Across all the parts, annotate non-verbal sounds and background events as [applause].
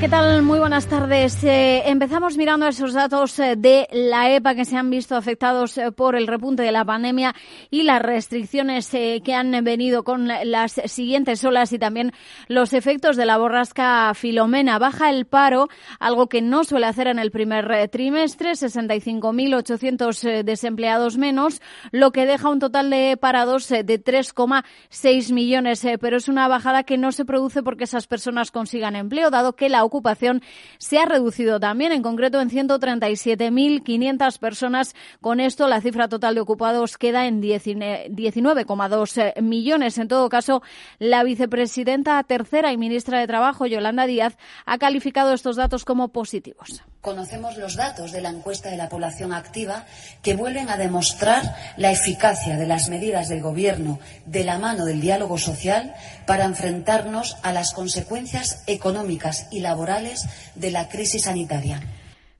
¿Qué tal? Muy buenas tardes. Eh, empezamos mirando esos datos eh, de la EPA que se han visto afectados eh, por el repunte de la pandemia y las restricciones que han venido con las siguientes olas y también los efectos de la borrasca Filomena. Baja el paro, algo que no suele hacer en el primer trimestre, 65.800 desempleados menos, lo que deja un total de parados de 3,6 millones. Pero es una bajada que no se produce porque esas personas consigan empleo, dado que la ocupación se ha reducido también, en concreto en 137.500 personas. Con esto, la cifra total de ocupados queda en 19,2 eh, millones. En todo caso, la vicepresidenta tercera y ministra de Trabajo, Yolanda Díaz, ha calificado estos datos como positivos. Conocemos los datos de la encuesta de la población activa que vuelven a demostrar la eficacia de las medidas del Gobierno de la mano del diálogo social para enfrentarnos a las consecuencias económicas y laborales de la crisis sanitaria.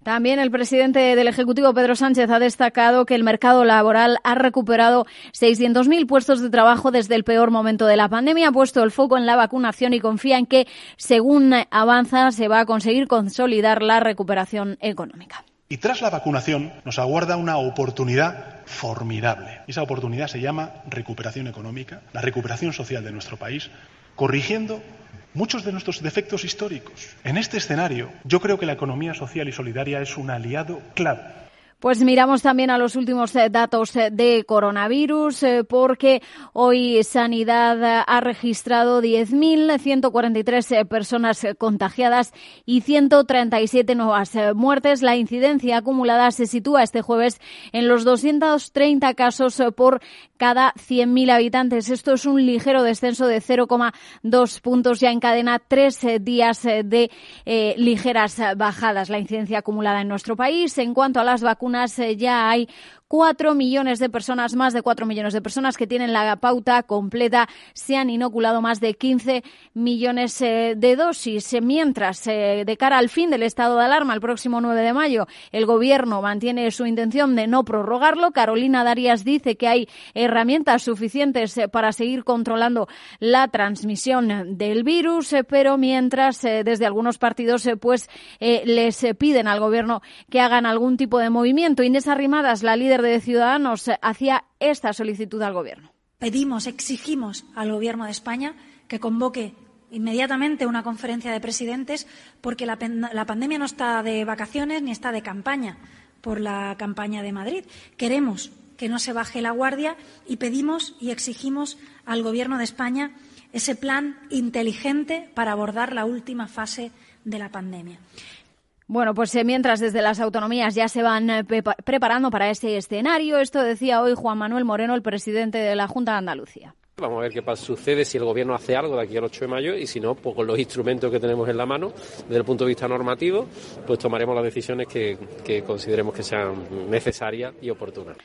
También el presidente del Ejecutivo, Pedro Sánchez, ha destacado que el mercado laboral ha recuperado 600.000 puestos de trabajo desde el peor momento de la pandemia, ha puesto el foco en la vacunación y confía en que, según avanza, se va a conseguir consolidar la recuperación económica. Y tras la vacunación nos aguarda una oportunidad formidable. Esa oportunidad se llama recuperación económica, la recuperación social de nuestro país, corrigiendo muchos de nuestros defectos históricos. En este escenario, yo creo que la economía social y solidaria es un aliado clave pues miramos también a los últimos eh, datos eh, de coronavirus, eh, porque hoy Sanidad ha registrado 10.143 personas contagiadas y 137 nuevas muertes. La incidencia acumulada se sitúa este jueves en los 230 casos por cada 100.000 habitantes. Esto es un ligero descenso de 0,2 puntos. Ya encadena tres días de ligeras bajadas la incidencia acumulada en nuestro país. En cuanto a las vacunas, eh, ya hay Cuatro millones de personas, más de cuatro millones de personas que tienen la pauta completa, se han inoculado más de 15 millones eh, de dosis. Mientras, eh, de cara al fin del estado de alarma, el próximo 9 de mayo, el Gobierno mantiene su intención de no prorrogarlo. Carolina Darias dice que hay herramientas suficientes para seguir controlando la transmisión del virus, pero mientras, desde algunos partidos, pues les piden al Gobierno que hagan algún tipo de movimiento. Inés Arrimadas, la líder de Ciudadanos hacía esta solicitud al Gobierno. Pedimos, exigimos al Gobierno de España que convoque inmediatamente una conferencia de presidentes porque la, pandemia no está de vacaciones ni está de campaña por la campaña de Madrid. Queremos que no se baje la guardia y pedimos y exigimos al Gobierno de España ese plan inteligente para abordar la última fase de la pandemia. Bueno, pues eh, mientras desde las autonomías ya se van eh, preparando para ese escenario, esto decía hoy Juan Manuel Moreno, el presidente de la Junta de Andalucía. Vamos a ver qué sucede si el Gobierno hace algo de aquí al 8 de mayo y si no, pues con los instrumentos que tenemos en la mano, desde el punto de vista normativo, pues tomaremos las decisiones que, que consideremos que sean necesarias y oportunas.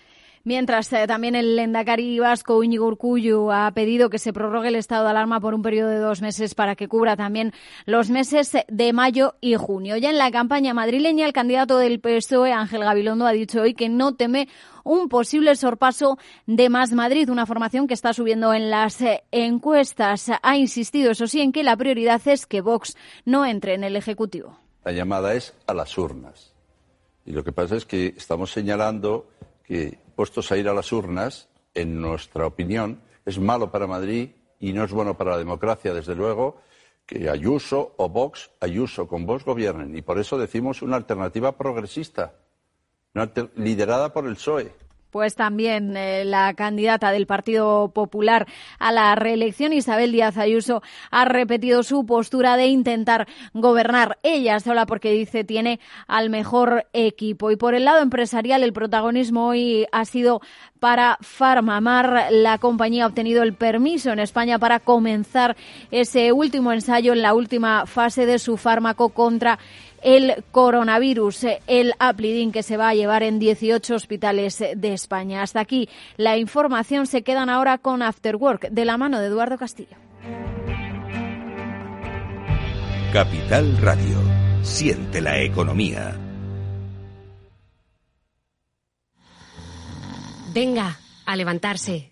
Mientras eh, también el Lendakari vasco Íñigo Urcullu ha pedido que se prorrogue el estado de alarma por un periodo de dos meses para que cubra también los meses de mayo y junio. Ya en la campaña madrileña, el candidato del PSOE, Ángel Gabilondo, ha dicho hoy que no teme un posible sorpaso de Más Madrid, una formación que está subiendo en las eh, encuestas. Ha insistido, eso sí, en que la prioridad es que Vox no entre en el Ejecutivo. La llamada es a las urnas. Y lo que pasa es que estamos señalando que puestos a ir a las urnas, en nuestra opinión, es malo para Madrid y no es bueno para la democracia, desde luego, que Ayuso o Vox, Ayuso con Vox gobiernen. Y por eso decimos una alternativa progresista, liderada por el PSOE pues también eh, la candidata del Partido Popular a la reelección, Isabel Díaz Ayuso, ha repetido su postura de intentar gobernar ella sola porque dice tiene al mejor equipo. Y por el lado empresarial, el protagonismo hoy ha sido para Farmamar. La compañía ha obtenido el permiso en España para comenzar ese último ensayo en la última fase de su fármaco contra el coronavirus, el Aplidin que se va a llevar en 18 hospitales de España. Hasta aquí la información. Se quedan ahora con After Work, de la mano de Eduardo Castillo. Capital Radio. Siente la economía. Venga, a levantarse.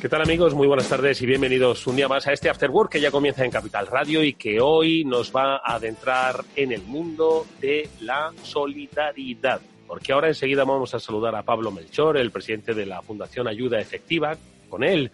¿Qué tal amigos? Muy buenas tardes y bienvenidos un día más a este After Work que ya comienza en Capital Radio y que hoy nos va a adentrar en el mundo de la solidaridad. Porque ahora enseguida vamos a saludar a Pablo Melchor, el presidente de la Fundación Ayuda Efectiva. Con él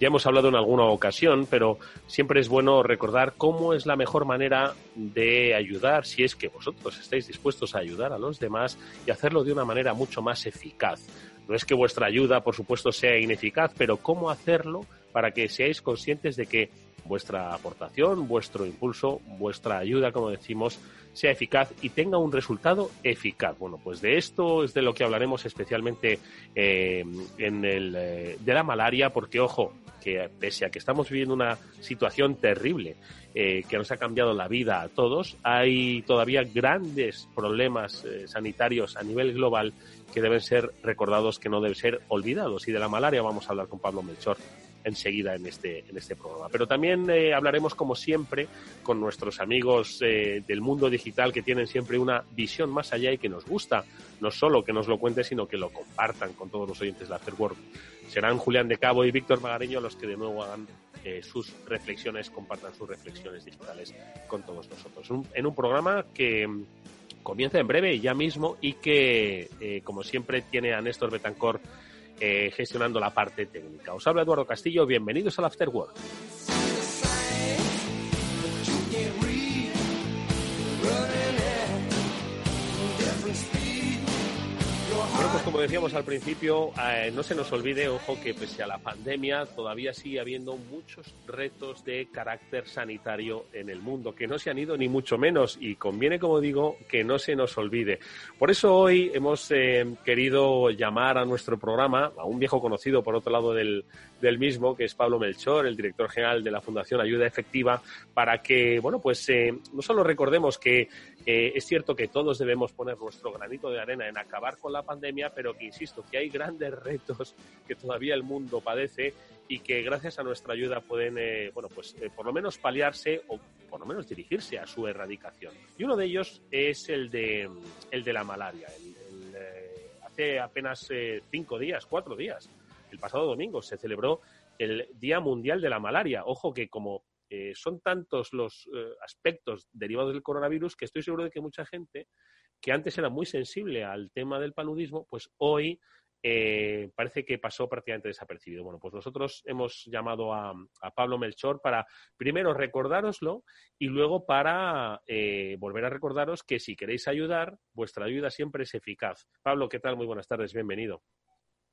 ya hemos hablado en alguna ocasión, pero siempre es bueno recordar cómo es la mejor manera de ayudar si es que vosotros estáis dispuestos a ayudar a los demás y hacerlo de una manera mucho más eficaz. No es que vuestra ayuda, por supuesto, sea ineficaz, pero cómo hacerlo para que seáis conscientes de que vuestra aportación, vuestro impulso, vuestra ayuda, como decimos, sea eficaz y tenga un resultado eficaz. Bueno, pues de esto es de lo que hablaremos especialmente eh, en el eh, de la malaria, porque ojo, que pese a que estamos viviendo una situación terrible eh, que nos ha cambiado la vida a todos, hay todavía grandes problemas sanitarios a nivel global que deben ser recordados, que no deben ser olvidados. Y de la malaria vamos a hablar con Pablo Melchor enseguida en este, en este programa. Pero también eh, hablaremos, como siempre, con nuestros amigos eh, del mundo digital que tienen siempre una visión más allá y que nos gusta, no solo que nos lo cuenten, sino que lo compartan con todos los oyentes de Afterwork. Serán Julián de Cabo y Víctor Magareño los que de nuevo hagan eh, sus reflexiones, compartan sus reflexiones digitales con todos nosotros. en un programa que comienza en breve, ya mismo, y que, eh, como siempre, tiene a Néstor Betancor eh, gestionando la parte técnica. Os habla Eduardo Castillo, bienvenidos al After. Pues como decíamos al principio, eh, no se nos olvide, ojo, que pese a la pandemia todavía sigue habiendo muchos retos de carácter sanitario en el mundo, que no se han ido ni mucho menos y conviene, como digo, que no se nos olvide. Por eso hoy hemos eh, querido llamar a nuestro programa a un viejo conocido por otro lado del, del mismo, que es Pablo Melchor, el director general de la Fundación Ayuda Efectiva, para que, bueno, pues eh, no solo recordemos que es cierto que todos debemos poner nuestro granito de arena en acabar con la pandemia, pero que insisto que hay grandes [laughs] retos que todavía el mundo padece y que gracias a nuestra ayuda pueden, eh, bueno, pues eh, por lo menos paliarse o por lo menos dirigirse a su erradicación. Y uno de ellos es el de, el de la malaria. Eh, hace apenas cinco días, cuatro días, el pasado domingo se celebró el Día Mundial de la Malaria. Ojo que como son tantos los aspectos derivados del coronavirus que estoy seguro de que mucha gente que antes era muy sensible al tema del paludismo, pues hoy eh, parece que pasó prácticamente desapercibido. Bueno, pues nosotros hemos llamado a, Pablo Melchor para primero recordároslo y luego para eh, volver a recordaros que si queréis ayudar, vuestra ayuda siempre es eficaz. Pablo, ¿qué tal? Muy buenas tardes, bienvenido.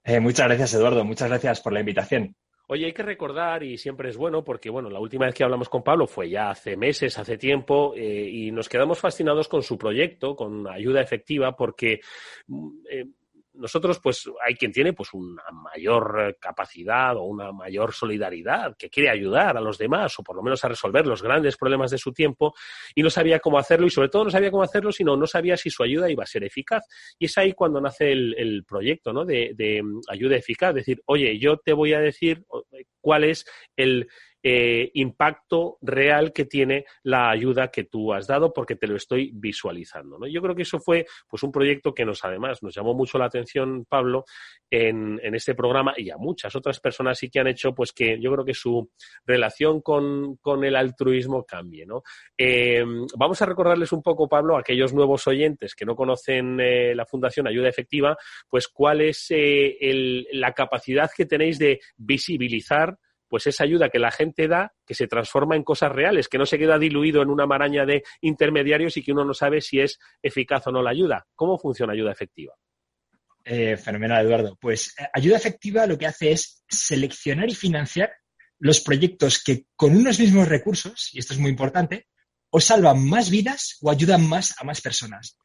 Eh, muchas gracias, Eduardo. Muchas gracias por la invitación. Oye, hay que recordar, y siempre es bueno, porque bueno, la última vez que hablamos con Pablo fue ya hace meses, hace tiempo, eh, y nos quedamos fascinados con su proyecto, con ayuda efectiva, porque mm, eh, nosotros, pues, hay quien tiene pues una mayor capacidad o una mayor solidaridad, que quiere ayudar a los demás o por lo menos a resolver los grandes problemas de su tiempo y no sabía cómo hacerlo y sobre todo no sabía cómo hacerlo, sino no sabía si su ayuda iba a ser eficaz. Y es ahí cuando nace el, proyecto ¿no? de, de ayuda eficaz, decir, oye, yo te voy a decir cuál es el eh, impacto real que tiene la ayuda que tú has dado porque te lo estoy visualizando. ¿no? Yo creo que eso fue pues un proyecto que nos además nos llamó mucho la atención, Pablo, en, este programa y a muchas otras personas sí que han hecho pues que yo creo que su relación con, el altruismo cambie. ¿no? Eh, vamos a recordarles un poco, Pablo, a aquellos nuevos oyentes que no conocen eh, la Fundación Ayuda Efectiva, pues cuál es la capacidad que tenéis de visibilizar pues esa ayuda que la gente da, que se transforma en cosas reales, que no se queda diluido en una maraña de intermediarios y que uno no sabe si es eficaz o no la ayuda. ¿Cómo funciona ayuda efectiva? Eh, fenomenal, Eduardo. Pues eh, ayuda efectiva lo que hace es seleccionar y financiar los proyectos que con unos mismos recursos, y esto es muy importante, o salvan más vidas o ayudan más a más personas.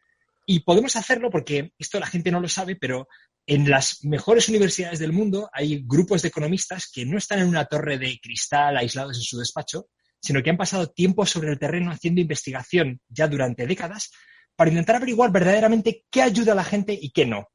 Y podemos hacerlo porque esto la gente no lo sabe, pero en las mejores universidades del mundo hay grupos de economistas que no están en una torre de cristal aislados en su despacho, sino que han pasado tiempo sobre el terreno haciendo investigación ya durante décadas para intentar averiguar verdaderamente qué ayuda a la gente y qué no.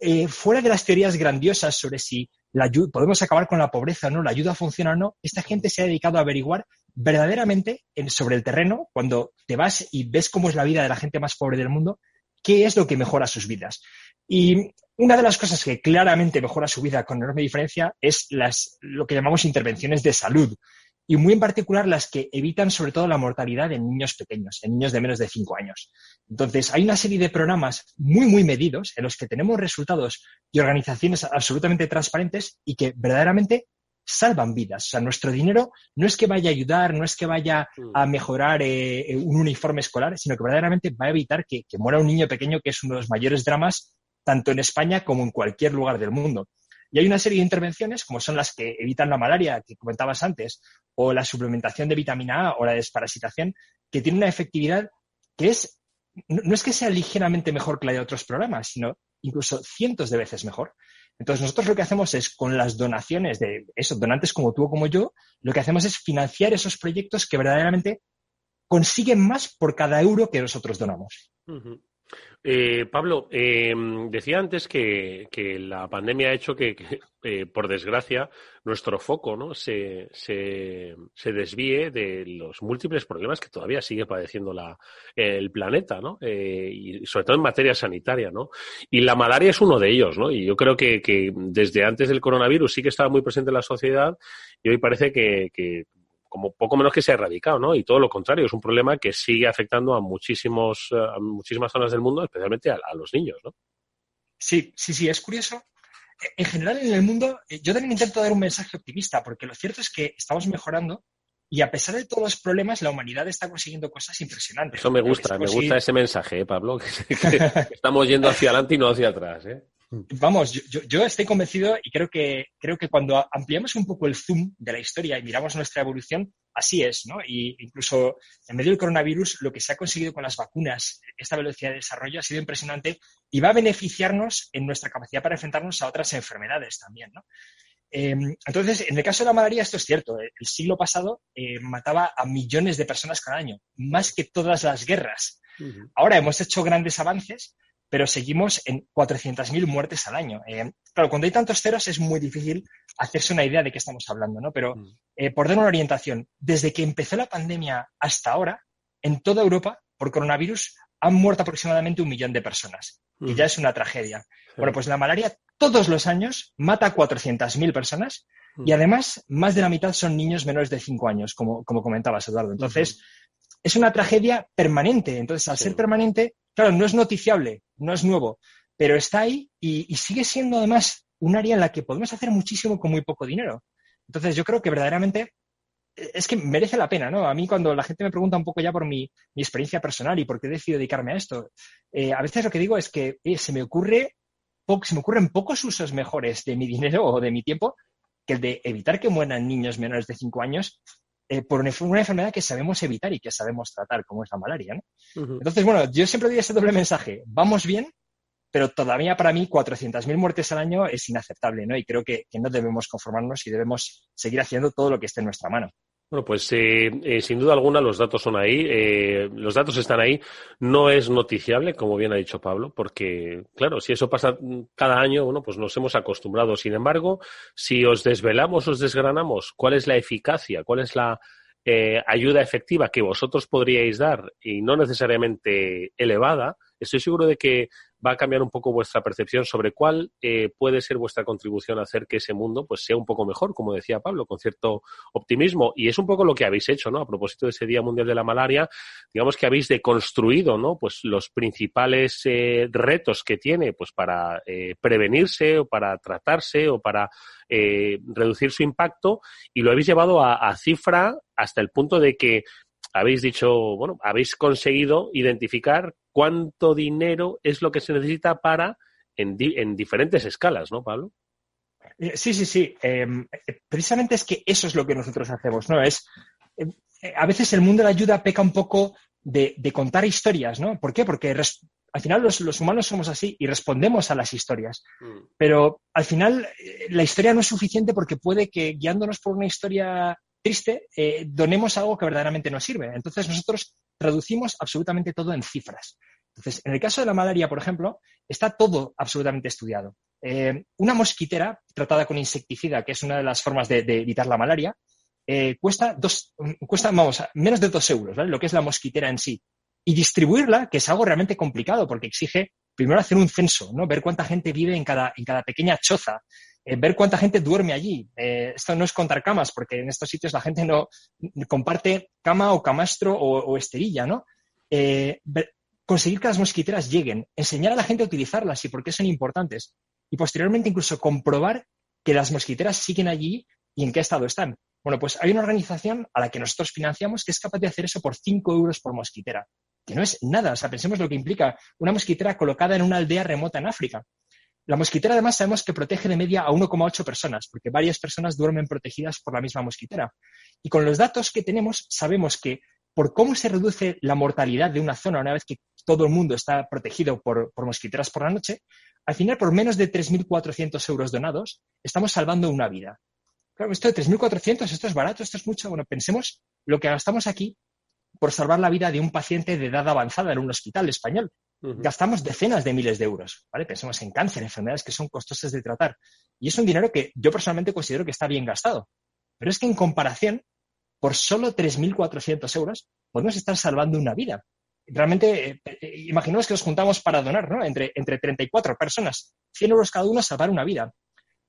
Eh, fuera de las teorías grandiosas sobre si la podemos acabar con la pobreza o no, la ayuda funciona o no, esta gente se ha dedicado a averiguar verdaderamente sobre el terreno, cuando te vas y ves cómo es la vida de la gente más pobre del mundo, qué es lo que mejora sus vidas. Y una de las cosas que claramente mejora su vida con enorme diferencia es las, lo que llamamos intervenciones de salud, y muy en particular las que evitan sobre todo la mortalidad en niños pequeños, en niños de menos de 5 años. Entonces, hay una serie de programas muy, muy medidos en los que tenemos resultados y organizaciones absolutamente transparentes y que verdaderamente salvan vidas. O sea, nuestro dinero no es que vaya a ayudar, no es que vaya a mm. mejorar eh, un uniforme escolar, sino que verdaderamente va a evitar que, que muera un niño pequeño, que es uno de los mayores dramas tanto en España como en cualquier lugar del mundo. Y hay una serie de intervenciones, como son las que evitan la malaria, que comentabas antes, o la suplementación de vitamina A o la desparasitación, que tienen una efectividad que es, no es que sea ligeramente mejor que la de otros programas, sino incluso cientos de veces mejor. Entonces, nosotros lo que hacemos es, con las donaciones de esos donantes como tú o como yo, lo que hacemos es financiar esos proyectos que verdaderamente consiguen más por cada euro que nosotros donamos. Eh, Pablo, eh, decía antes que, la pandemia ha hecho que, eh, por desgracia, nuestro foco ¿no? se, se, desvíe de los múltiples problemas que todavía sigue padeciendo la, el planeta, ¿no? y sobre todo en materia sanitaria. ¿no? Y la malaria es uno de ellos. ¿no? Y yo creo que, que desde antes del coronavirus sí que estaba muy presente en la sociedad y hoy parece que, como poco menos que se ha erradicado, ¿no? Y todo lo contrario, es un problema que sigue afectando a muchísimos, eh, a muchísimas zonas del mundo, especialmente a, los niños, ¿no? Sí, sí, sí, es curioso. En general, en el mundo, eh, yo también intento dar un mensaje optimista, porque lo cierto es que estamos mejorando y a pesar de todos los problemas, la humanidad está consiguiendo cosas impresionantes. Eso me gusta, me gusta ese mensaje, ¿eh, Pablo, [laughs] que, estamos yendo hacia adelante y no hacia atrás. ¿eh? Vamos, yo, estoy convencido y creo que, creo que cuando ampliamos un poco el zoom de la historia y miramos nuestra evolución, así es, ¿no? Y incluso en medio del coronavirus, lo que se ha conseguido con las vacunas, esta velocidad de desarrollo ha sido impresionante y va a beneficiarnos en nuestra capacidad para enfrentarnos a otras enfermedades también, ¿no? Em, entonces, en el caso de la malaria, esto es cierto. El siglo pasado eh, mataba a millones de personas cada año, más que todas las guerras. Ahora hemos hecho grandes avances, pero seguimos en 400.000 muertes al año. Eh, claro, cuando hay tantos ceros es muy difícil hacerse una idea de qué estamos hablando, ¿no? Pero mm. eh, por dar una orientación, desde que empezó la pandemia hasta ahora, en toda Europa, por coronavirus, han muerto aproximadamente un millón de personas. Y mm. ya es una tragedia. Bueno, pues la malaria todos los años mata a 400.000 personas y mm. además más de la mitad son niños menores de 5 años, como, como comentabas, Eduardo. Entonces, es una tragedia permanente. Entonces, al ser permanente, Claro, no es noticiable, no es nuevo, pero está ahí y, sigue siendo además un área en la que podemos hacer muchísimo con muy poco dinero. Entonces, yo creo que verdaderamente eh, es que merece la pena, ¿no? A mí cuando la gente me pregunta un poco ya por mi, experiencia personal y por qué he decidido dedicarme a esto, eh, a veces lo que digo es que se me ocurre se me ocurren pocos usos mejores de mi dinero o de mi tiempo que el de evitar que mueran niños menores de 5 años eh, por una, enfermedad que sabemos evitar y que sabemos tratar, como es la malaria. ¿no? Entonces, bueno, yo siempre doy ese doble mensaje. Vamos bien, pero todavía para mí 400.000 muertes al año es inaceptable, ¿no? Y creo que, no debemos conformarnos y debemos seguir haciendo todo lo que esté en nuestra mano. Bueno, pues eh, eh, sin duda alguna los datos son ahí, los datos están ahí. No es noticiable, como bien ha dicho Pablo, porque, claro, si eso pasa cada año, bueno, pues nos hemos acostumbrado. Sin embargo, si os desvelamos, os desgranamos cuál es la eficacia, cuál es la eh, ayuda efectiva que vosotros podríais dar y no necesariamente elevada, estoy seguro de que va a cambiar un poco vuestra percepción sobre cuál eh, puede ser vuestra contribución a hacer que ese mundo pues sea un poco mejor, como decía Pablo, con cierto optimismo. Y es un poco lo que habéis hecho, ¿no? A propósito de ese Día Mundial de la Malaria, digamos que habéis deconstruido, ¿no? Pues los principales eh, retos que tiene, pues para eh, prevenirse o para tratarse o para reducir su impacto y lo habéis llevado a cifra hasta el punto de que habéis dicho, bueno, habéis conseguido identificar cuánto dinero es lo que se necesita para en, en diferentes escalas, ¿no, Pablo? Eh, sí, sí, sí. Em, eh, precisamente es que eso es lo que nosotros hacemos, ¿no? Es em, eh, a veces el mundo de la ayuda peca un poco de, contar historias, ¿no? ¿Por qué? Porque al final los, humanos somos así y respondemos a las historias. Mm. Pero al final la historia no es suficiente porque puede que guiándonos por una historia triste, eh, donemos algo que verdaderamente nos sirve. Entonces nosotros traducimos absolutamente todo en cifras. Entonces, en el caso de la malaria, por ejemplo, está todo absolutamente estudiado. Eh, una mosquitera tratada con insecticida, que es una de las formas de, evitar la malaria, eh, cuesta, dos, cuesta vamos, menos de dos euros, ¿vale? lo que es la mosquitera en sí. Y distribuirla, que es algo realmente complicado porque exige primero hacer un censo, ¿no? ver cuánta gente vive en cada, pequeña choza, eh, ver cuánta gente duerme allí. Esto no es contar camas, porque en estos sitios la gente no comparte cama o camastro o, esterilla, ¿no? Conseguir que las mosquiteras lleguen, enseñar a la gente a utilizarlas y por qué son importantes. Y posteriormente incluso comprobar que las mosquiteras siguen allí y en qué estado están. Bueno, pues hay una organización a la que nosotros financiamos que es capaz de hacer eso por 5 euros por mosquitera, que no es nada. O sea, pensemos lo que implica una mosquitera colocada en una aldea remota en África. La mosquitera además sabemos que protege de media a 1,8 personas, porque varias personas duermen protegidas por la misma mosquitera. Y con los datos que tenemos sabemos que por cómo se reduce la mortalidad de una zona una vez que todo el mundo está protegido por, mosquiteras por la noche, al final por menos de 3.400 euros donados estamos salvando una vida. Claro, esto de 3.400, esto es barato, esto es mucho. Bueno, pensemos lo que gastamos aquí por salvar la vida de un paciente de edad avanzada en un hospital español, Gastamos decenas de miles de euros, ¿vale? Pensemos en cáncer, enfermedades que son costosas de tratar. Y es un dinero que yo personalmente considero que está bien gastado. Pero es que en comparación, por solo 3.400 euros, podemos estar salvando una vida. Realmente, eh, eh, imaginemos que nos juntamos para donar, ¿no? Entre, entre 34 personas, 100 euros cada uno, salvar una vida.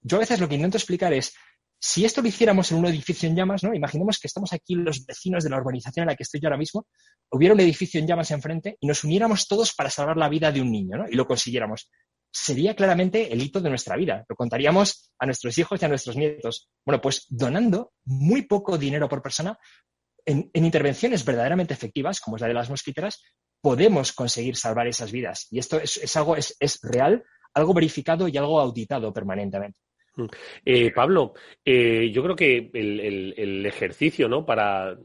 Yo a veces lo que intento explicar es, si esto lo hiciéramos en un edificio en llamas, ¿no? Imaginemos que estamos aquí los vecinos de la urbanización en la que estoy yo ahora mismo, hubiera un edificio en llamas enfrente y nos uniéramos todos para salvar la vida de un niño, ¿no? Y lo consiguiéramos. Sería claramente el hito de nuestra vida. Lo contaríamos a nuestros hijos y a nuestros nietos. Bueno, pues donando muy poco dinero por persona en, intervenciones verdaderamente efectivas, como es la de las mosquiteras, podemos conseguir salvar esas vidas. Y esto es, algo, es real, algo verificado y algo auditado permanentemente. Eh, Pablo, eh, yo creo que el, ejercicio, ¿no? Para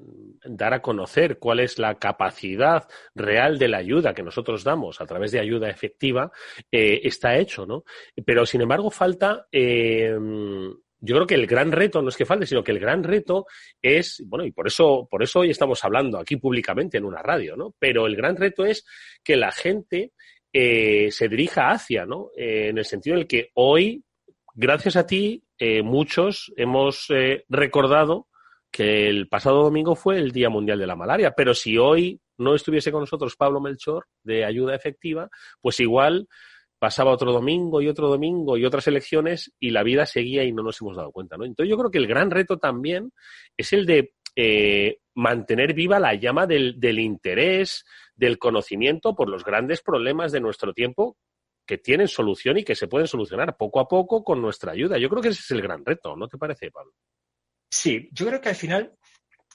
dar a conocer cuál es la capacidad real de la ayuda que nosotros damos a través de ayuda efectiva eh, está hecho, ¿no? Pero sin embargo falta. yo creo que el gran reto no es que falte, sino que el gran reto es, bueno, y por eso, por eso hoy estamos hablando aquí públicamente en una radio, ¿no? Pero el gran reto es que la gente se dirija hacia, ¿no? en el sentido en el que hoy gracias a ti, eh, muchos hemos eh, recordado que el pasado domingo fue el Día Mundial de la Malaria, pero si hoy no estuviese con nosotros Pablo Melchor de ayuda efectiva, pues igual pasaba otro domingo y otro domingo y otras elecciones y la vida seguía y no nos hemos dado cuenta, ¿no? Entonces yo creo que el gran reto también es el de eh, mantener viva la llama del, del interés, del conocimiento por los grandes problemas de nuestro tiempo que tienen solución y que se pueden solucionar poco a poco con nuestra ayuda. Yo creo que ese es el gran reto, ¿no te parece, Pablo? Sí, yo creo que al final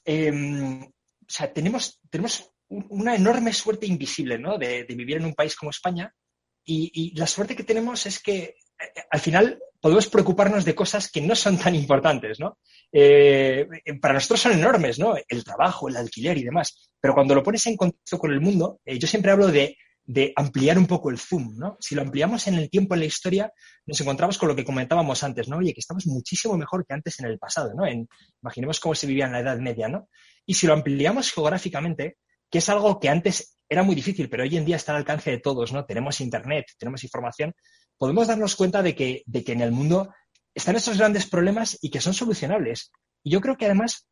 em, o sea, tenemos, tenemos una enorme suerte invisible ¿no? de, vivir en un país como España y, la suerte que tenemos es que eh, al final podemos preocuparnos de cosas que no son tan importantes, ¿no? Eh, para nosotros son enormes, ¿no? El trabajo, el alquiler y demás. Pero cuando lo pones en contacto con el mundo, eh, yo siempre hablo de de ampliar un poco el zoom, ¿no? Si lo ampliamos en el tiempo, en la historia, nos encontramos con lo que comentábamos antes, ¿no? Oye, que estamos muchísimo mejor que antes en el pasado, ¿no? imaginemos cómo se vivía en la Edad Media, ¿no? Y si lo ampliamos geográficamente, que es algo que antes era muy difícil, pero hoy en día está al alcance de todos, ¿no? Tenemos Internet, tenemos información, podemos darnos cuenta de que, de que en el mundo están estos grandes problemas y que son solucionables. Y yo creo que además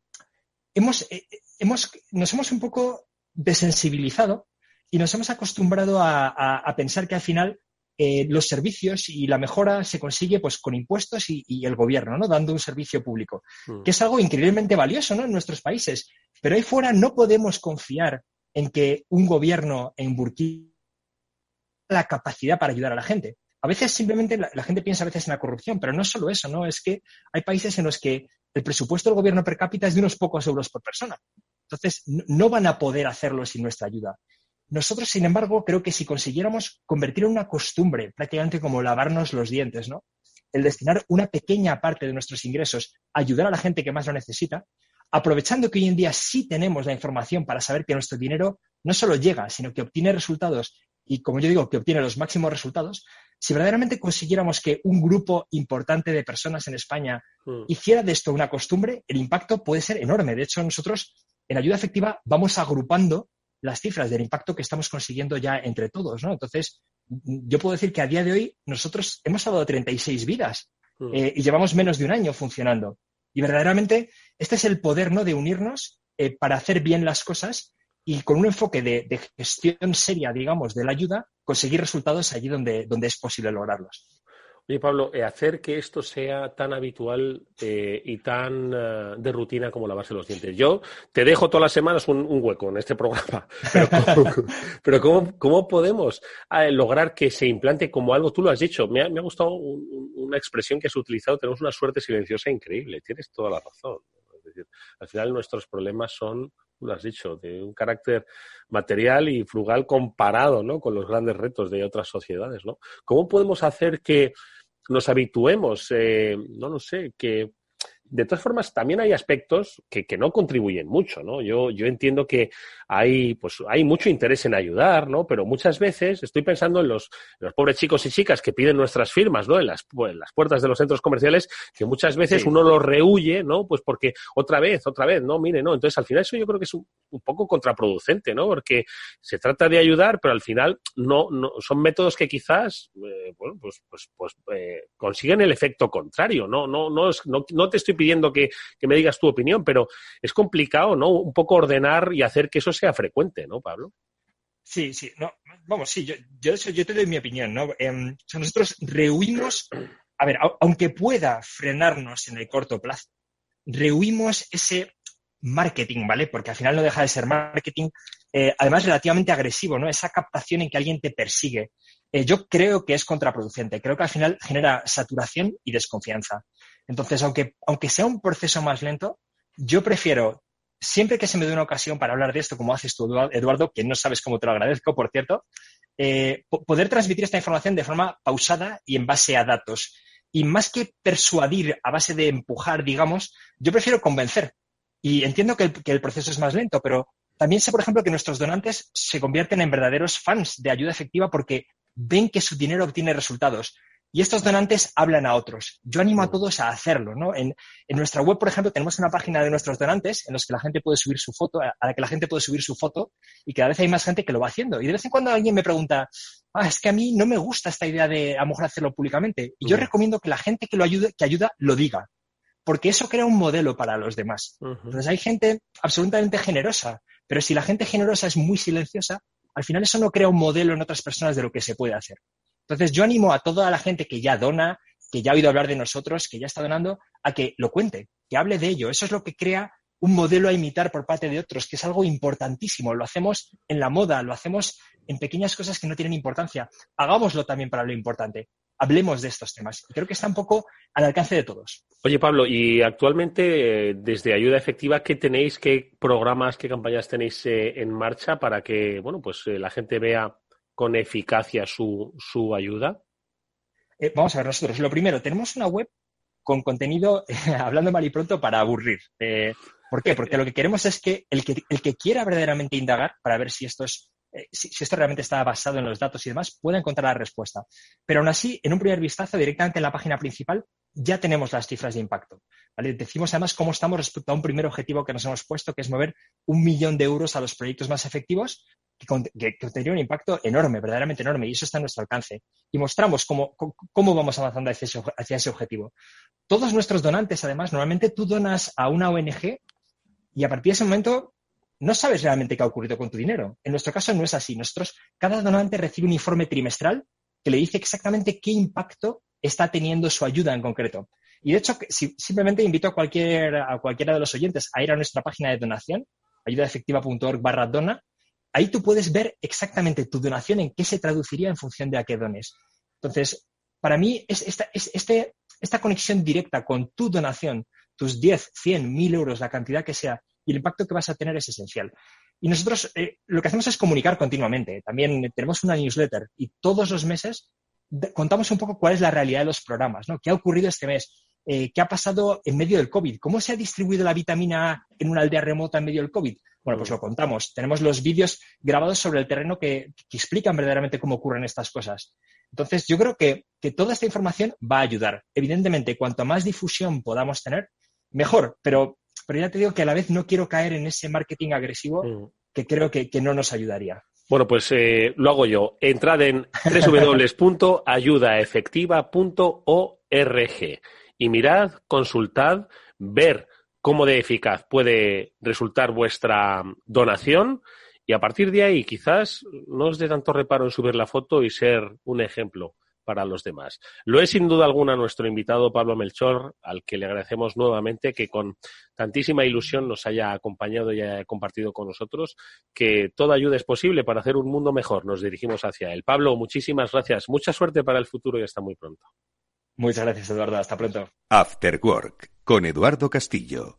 hemos, eh, hemos, nos hemos un poco desensibilizado y nos hemos acostumbrado a, pensar que al final eh, los servicios y la mejora se consigue pues con impuestos y, el gobierno, ¿no? Dando un servicio público, mm. que es algo increíblemente valioso, ¿no? En nuestros países. Pero ahí fuera no podemos confiar en que un gobierno en Burkina la capacidad para ayudar a la gente. A veces simplemente la, gente piensa a veces en la corrupción, pero no es solo eso, ¿no? Es que hay países en los que el presupuesto del gobierno per cápita es de unos pocos euros por persona. Entonces, no van a poder hacerlo sin nuestra ayuda. Nosotros, sin embargo, creo que si consiguiéramos convertir en una costumbre, prácticamente como lavarnos los dientes, ¿no? El destinar una pequeña parte de nuestros ingresos a ayudar a la gente que más lo necesita, aprovechando que hoy en día sí tenemos la información para saber que nuestro dinero no solo llega, sino que obtiene resultados y, como yo digo, que obtiene los máximos resultados, si verdaderamente consiguiéramos que un grupo importante de personas en España mm. hiciera de esto una costumbre, el impacto puede ser enorme. De hecho, nosotros en ayuda efectiva vamos agrupando las cifras del impacto que estamos consiguiendo ya entre todos, ¿no? Entonces, yo puedo decir que a día de hoy nosotros hemos salvado 36 vidas mm. eh, y llevamos menos de un año funcionando. Y verdaderamente este es el poder, ¿no? De unirnos eh, para hacer bien las cosas y con un enfoque de, gestión seria, digamos, de la ayuda, conseguir resultados allí donde, donde es posible lograrlos. Oye, Pablo, eh, hacer que esto sea tan habitual eh, y tan eh, de rutina como lavarse los dientes. Yo te dejo todas las semanas un, hueco en este programa, [laughs] pero, ¿cómo, podemos lograr que se implante como algo? Tú lo has dicho, me ha, gustado una expresión que has utilizado, tenemos una suerte silenciosa increíble, tienes toda la razón. Es decir, al final nuestros problemas son lo has dicho, de un carácter material y frugal comparado ¿no? con los grandes retos de otras sociedades. ¿no? ¿Cómo podemos hacer que nos habituemos, eh, no lo sé, que de todas formas, también hay aspectos que, no contribuyen mucho, ¿no? Yo, yo entiendo que hay, pues, hay mucho interés en ayudar, ¿no? Pero muchas veces estoy pensando en los, los pobres chicos y chicas que piden nuestras firmas, ¿no? En las, pues, las puertas de los centros comerciales, que muchas veces uno los rehuye, ¿no? Pues porque otra vez, otra vez, ¿no? Mire, ¿no? Entonces, al final eso yo creo que es un, poco contraproducente, ¿no? Porque se trata de ayudar, pero al final no, no son métodos que quizás, eh, bueno, pues, pues, pues eh, consiguen el efecto contrario, ¿no? No, no, no, no te estoy pidiendo que, me digas tu opinión, pero es complicado, ¿no? Un poco ordenar y hacer que eso sea frecuente, ¿no, Pablo? Sí, sí, no, vamos, sí, yo, yo, te doy mi opinión, ¿no? Em, nosotros rehuimos, a ver, aunque pueda frenarnos en el corto plazo, rehuimos ese marketing, ¿vale? Porque al final no deja de ser marketing, eh, además relativamente agresivo, ¿no? Esa captación en que alguien te persigue. Eh, yo creo que es contraproducente, creo que al final genera saturación y desconfianza. Entonces, aunque, aunque sea un proceso más lento, yo prefiero, siempre que se me dé una ocasión para hablar de esto, como haces tú, Eduardo, que no sabes cómo te lo agradezco, por cierto, eh, poder transmitir esta información de forma pausada y en base a datos. Y más que persuadir a base de empujar, digamos, yo prefiero convencer. Y entiendo que el proceso es más lento, pero también sé, por ejemplo, que nuestros donantes se convierten en verdaderos fans de ayuda efectiva porque ven que su dinero obtiene resultados. Y estos donantes hablan a otros. Yo animo a todos a hacerlo, ¿no? En, nuestra web, por ejemplo, tenemos una página de nuestros donantes en los que la gente puede subir su foto, a la que la gente puede subir su foto y cada vez hay más gente que lo va haciendo. Y de vez en cuando alguien me pregunta, ah, es que a mí no me gusta esta idea de a lo mejor hacerlo públicamente. Y yo recomiendo que la gente que lo ayude, que ayuda, lo diga. Porque eso crea un modelo para los demás. Entonces hay gente absolutamente generosa, pero si la gente generosa es muy silenciosa, al final eso no crea un modelo en otras personas de lo que se puede hacer. Entonces, yo animo a toda la gente que ya dona, que ya ha oído hablar de nosotros, que ya está donando, a que lo cuente, que hable de ello. Eso es lo que crea un modelo a imitar por parte de otros, que es algo importantísimo. Lo hacemos en la moda, lo hacemos en pequeñas cosas que no tienen importancia. Hagámoslo también para lo importante. Hablemos de estos temas. Creo que está un poco al alcance de todos. Oye, Pablo, y actualmente, desde Ayuda Efectiva, ¿qué tenéis, qué programas, qué campañas tenéis eh, en marcha para que, bueno, pues eh, la gente vea con eficacia su, ayuda? Eh, vamos a ver, nosotros, lo primero, tenemos una web con contenido, [laughs] hablando mal y pronto, para aburrir. Eh, ¿Por qué? Porque lo que queremos es que el, que el que quiera verdaderamente indagar para ver si esto es eh, si, esto realmente está basado en los datos y demás, pueda encontrar la respuesta. Pero aún así, en un primer vistazo, directamente en la página principal, ya tenemos las cifras de impacto. Decimos además cómo estamos respecto a un primer objetivo que nos hemos puesto, que es mover un millón de euros a los proyectos más efectivos, que, tendría un impacto enorme, verdaderamente enorme, y eso está a nuestro alcance. Y mostramos cómo, cómo vamos avanzando hacia ese, objetivo. Todos nuestros donantes, además, normalmente tú donas a una ONG y a partir de ese momento no sabes realmente qué ha ocurrido con tu dinero. En nuestro caso no es así. Nosotros, cada donante recibe un informe trimestral que le dice exactamente qué impacto está teniendo su ayuda en concreto. Y de hecho, simplemente invito a, cualquier, a cualquiera de los oyentes a ir a nuestra página de donación, ayudaefectiva.org barra dona. Ahí tú puedes ver exactamente tu donación en qué se traduciría en función de a qué dones. Entonces, para mí, es esta, este, esta conexión directa con tu donación, tus 10, 100, 1000 euros, la cantidad que sea, y el impacto que vas a tener es esencial. Y nosotros eh, lo que hacemos es comunicar continuamente. También tenemos una newsletter y todos los meses contamos un poco cuál es la realidad de los programas, ¿no? ¿Qué ha ocurrido este mes? Eh, ¿Qué ha pasado en medio del COVID? ¿Cómo se ha distribuido la vitamina A en una aldea remota en medio del COVID? Bueno, pues lo contamos. Tenemos los vídeos grabados sobre el terreno que, explican verdaderamente cómo ocurren estas cosas. Entonces, yo creo que, toda esta información va a ayudar. Evidentemente, cuanto más difusión podamos tener, mejor. Pero, pero ya te digo que a la vez no quiero caer en ese marketing agresivo mm. que creo que no nos ayudaría. Bueno, pues eh, lo hago yo. Entrad en [laughs] www.ayudaefectiva.org y mirad, consultad, ver cómo de eficaz puede resultar vuestra donación y a partir de ahí quizás no os dé tanto reparo en subir la foto y ser un ejemplo para los demás. Lo es sin duda alguna nuestro invitado Pablo Melchor, al que le agradecemos nuevamente que con tantísima ilusión nos haya acompañado y haya compartido con nosotros, que toda ayuda es posible para hacer un mundo mejor. Nos dirigimos hacia él. Pablo, muchísimas gracias. Mucha suerte para el futuro y hasta muy pronto. Muchas gracias, Eduardo. Hasta pronto. After Work con Eduardo Castillo.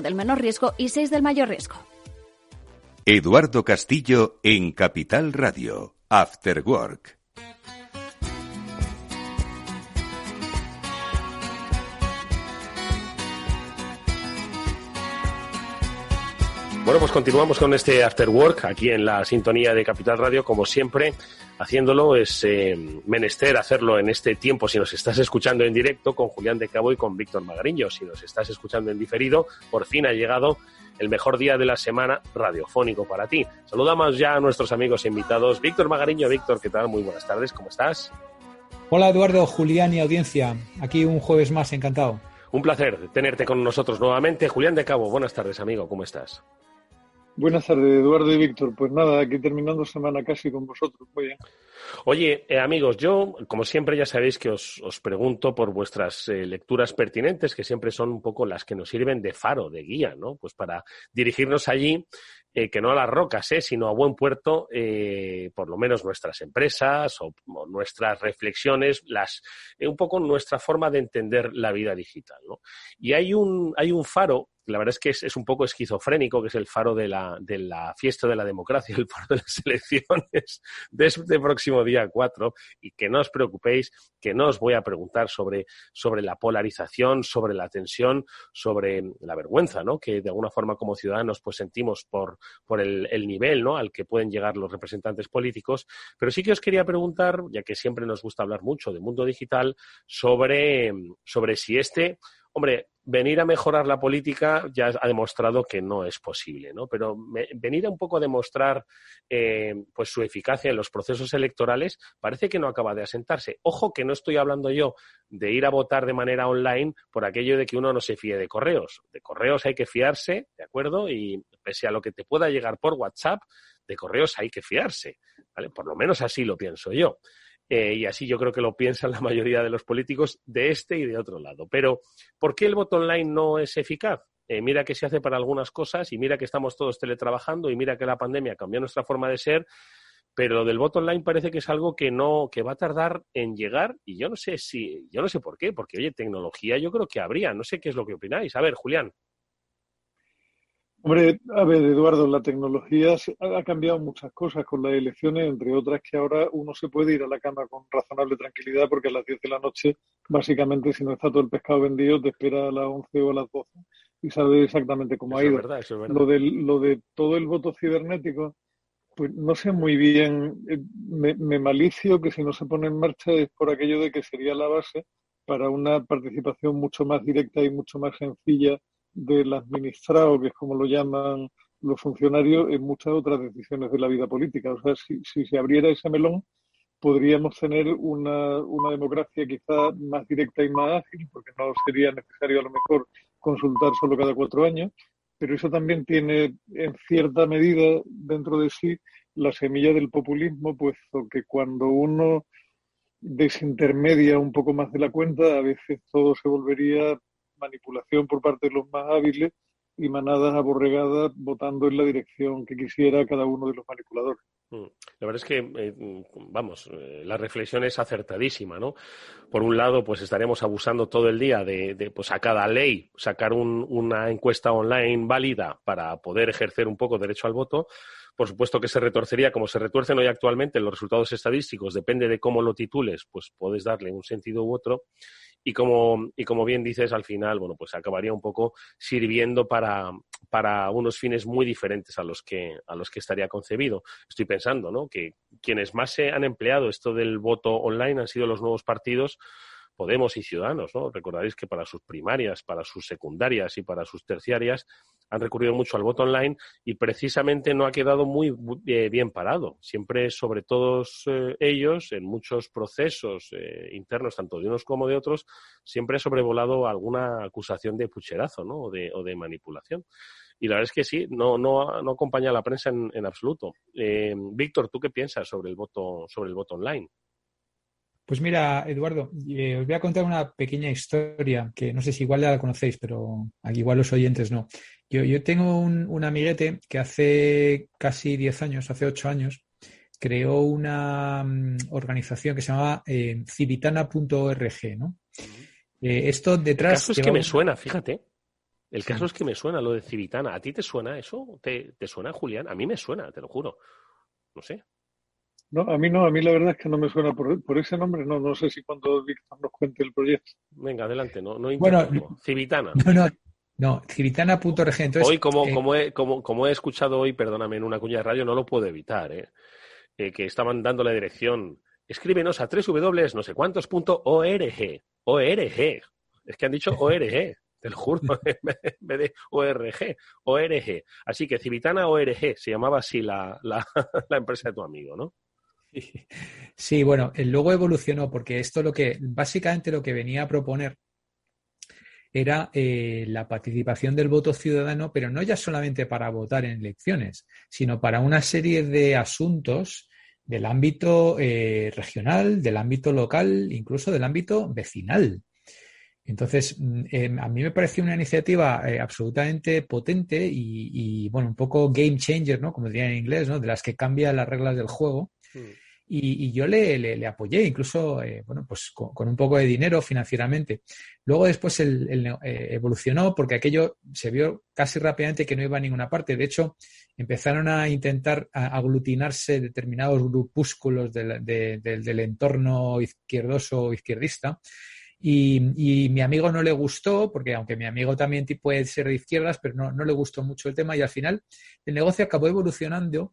del menor riesgo y 6 del mayor riesgo. Eduardo Castillo en Capital Radio, After Work. Bueno, pues continuamos con este After Work aquí en la sintonía de Capital Radio, como siempre, haciéndolo es eh, menester hacerlo en este tiempo. Si nos estás escuchando en directo con Julián de Cabo y con Víctor Magariño, si nos estás escuchando en diferido, por fin ha llegado el mejor día de la semana radiofónico para ti. Saludamos ya a nuestros amigos invitados. Víctor Magariño, Víctor, ¿qué tal? Muy buenas tardes, ¿cómo estás? Hola Eduardo, Julián y audiencia. Aquí un jueves más, encantado. Un placer tenerte con nosotros nuevamente. Julián de Cabo, buenas tardes, amigo, ¿cómo estás? Buenas tardes, Eduardo y Víctor. Pues nada, aquí terminando semana casi con vosotros. Muy bien. Oye, eh, amigos, yo, como siempre, ya sabéis que os, pregunto por vuestras eh, lecturas pertinentes, que siempre son un poco las que nos sirven de faro, de guía, ¿no? Pues para dirigirnos allí eh, que no a las rocas, sino a buen puerto, por lo menos nuestras empresas o, nuestras reflexiones, las, un poco nuestra forma de entender la vida digital. ¿no? Y hay un, hay un faro la verdad es que es, un poco esquizofrénico, que es el faro de la, fiesta de la democracia, el faro de las [laughs] elecciones de este próximo día 4, y que no os preocupéis, que no os voy a preguntar sobre, sobre la polarización, sobre la tensión, sobre la vergüenza, ¿no? que de alguna forma como ciudadanos pues sentimos por, por el, el nivel ¿no? al que pueden llegar los representantes políticos, pero sí que os quería preguntar, ya que siempre nos gusta hablar mucho de mundo digital, sobre, sobre si este hombre, venir a mejorar la política ya ha demostrado que no es posible, ¿no? Pero venir a un poco a demostrar eh, pues su eficacia en los procesos electorales parece que no acaba de asentarse. Ojo que no estoy hablando yo de ir a votar de manera online por aquello de que uno no se fíe de correos. De correos hay que fiarse, ¿de acuerdo? Y pese a lo que te pueda llegar por WhatsApp, de correos hay que fiarse, ¿vale? Por lo menos así lo pienso yo. Eh, y así yo creo que lo piensan la mayoría de los políticos de este y de otro lado. Pero, ¿por qué el voto online no es eficaz? Eh, mira que se hace para algunas cosas y mira que estamos todos teletrabajando y mira que la pandemia cambió nuestra forma de ser, pero lo del voto online parece que es algo que no que va a tardar en llegar y yo no sé si yo no sé por qué, porque oye, tecnología yo creo que habría, no sé qué es lo que opináis. A ver, Julián. Hombre, a ver, Eduardo, la tecnología ha cambiado muchas cosas con las elecciones, entre otras que ahora uno se puede ir a la cama con razonable tranquilidad porque a las 10 de la noche, básicamente, si no está todo el pescado vendido, te espera a las 11 o a las 12 y sabe exactamente cómo ha ido. Es verdad, eso es verdad. Lo, de, lo de todo el voto cibernético, Pues no sé muy bien, eh, me, me, malicio que si no se pone en marcha es por aquello de que sería la base para una participación mucho más directa y mucho más sencilla del administrado, que es como lo llaman los funcionarios, en muchas otras decisiones de la vida política. O sea, si, si se abriera ese melón, podríamos tener una, una democracia quizá más directa y más ágil, porque no sería necesario a lo mejor consultar solo cada cuatro años, pero eso también tiene en cierta medida dentro de sí la semilla del populismo, puesto que cuando uno desintermedia un poco más de la cuenta, a veces todo se volvería manipulación por parte de los más hábiles y manadas aborregadas votando en la dirección que quisiera cada uno de los manipuladores. Mm. La verdad es que, eh, vamos, eh, la reflexión es acertadísima, ¿no? Por un lado, pues estaremos abusando todo el día de, pues a cada ley sacar una encuesta online válida para poder ejercer un poco derecho al voto. Por supuesto que se retorcería como se retuercen hoy actualmente los resultados estadísticos, depende de cómo lo titules, pues puedes darle un sentido u otro y como, y como bien dices, al final, bueno, pues acabaría un poco sirviendo para, para unos fines muy diferentes a los que, a los que estaría concebido. Estoy pensando, ¿no? Que quienes más se han empleado esto del voto online han sido los nuevos partidos Podemos y Ciudadanos, ¿no? Recordaréis que para sus primarias, para sus secundarias y para sus terciarias han recurrido mucho al voto online y precisamente no ha quedado muy eh, bien parado. Siempre, sobre todos eh, ellos, en muchos procesos eh, internos, tanto de unos como de otros, siempre ha sobrevolado alguna acusación de pucherazo, ¿no? O de, o de manipulación. Y la verdad es que sí, no, no, no acompaña a la prensa en, en absoluto. Víctor, ¿tú qué piensas sobre el voto, sobre el voto online? Pues mira, Eduardo, eh, os voy a contar una pequeña historia que no sé si igual ya la conocéis, pero aquí igual los oyentes no. Yo, yo tengo un, amiguete que hace casi 10 años, hace 8 años, creó una mm, organización que se llamaba eh, civitana.org, ¿no? Eh, esto detrás... El caso es que me suena, fíjate. El caso es que me suena lo de Civitana. ¿A ti te suena eso? ¿Te, ¿Te suena, Julián? A mí me suena, te lo juro. No sé. No, a mí no, a mí la verdad es que no me suena por, por ese nombre, no, no sé si cuando Víctor nos cuente el proyecto. Venga, adelante, no, no Bueno, Civitana. No, no, no, civitana.org. Hoy, como, eh, como, he, como, como he escuchado hoy, perdóname, en una cuña de radio, no lo puedo evitar, ¿eh? eh que estaban dando la dirección. Escríbenos a www no sé cuántos punto org. ORG. Es que han dicho ORG te lo juro, [laughs] en vez de ORG, ORG. Así que Civitana ORG, se llamaba así la, la, [laughs] la empresa de tu amigo, ¿no? Sí, bueno, luego evolucionó porque esto lo que, básicamente lo que venía a proponer era eh, la participación del voto ciudadano, pero no ya solamente para votar en elecciones, sino para una serie de asuntos del ámbito eh, regional, del ámbito local, incluso del ámbito vecinal. Entonces, mm, a mí me pareció una iniciativa eh, absolutamente potente y, bueno, un poco game changer, ¿no? Como diría en inglés, ¿no? De las que cambian las reglas del juego. Mm. Y, yo le, le, apoyé, incluso, eh, bueno, pues con, un poco de dinero financieramente. Luego después el, eh, evolucionó porque aquello se vio casi rápidamente que no iba a ninguna parte. De hecho, empezaron a intentar aglutinarse determinados grupúsculos del, del entorno izquierdoso o izquierdista. Y, y, mi amigo no le gustó, porque aunque mi amigo también puede ser de izquierdas, pero no, no le gustó mucho el tema y al final el negocio acabó evolucionando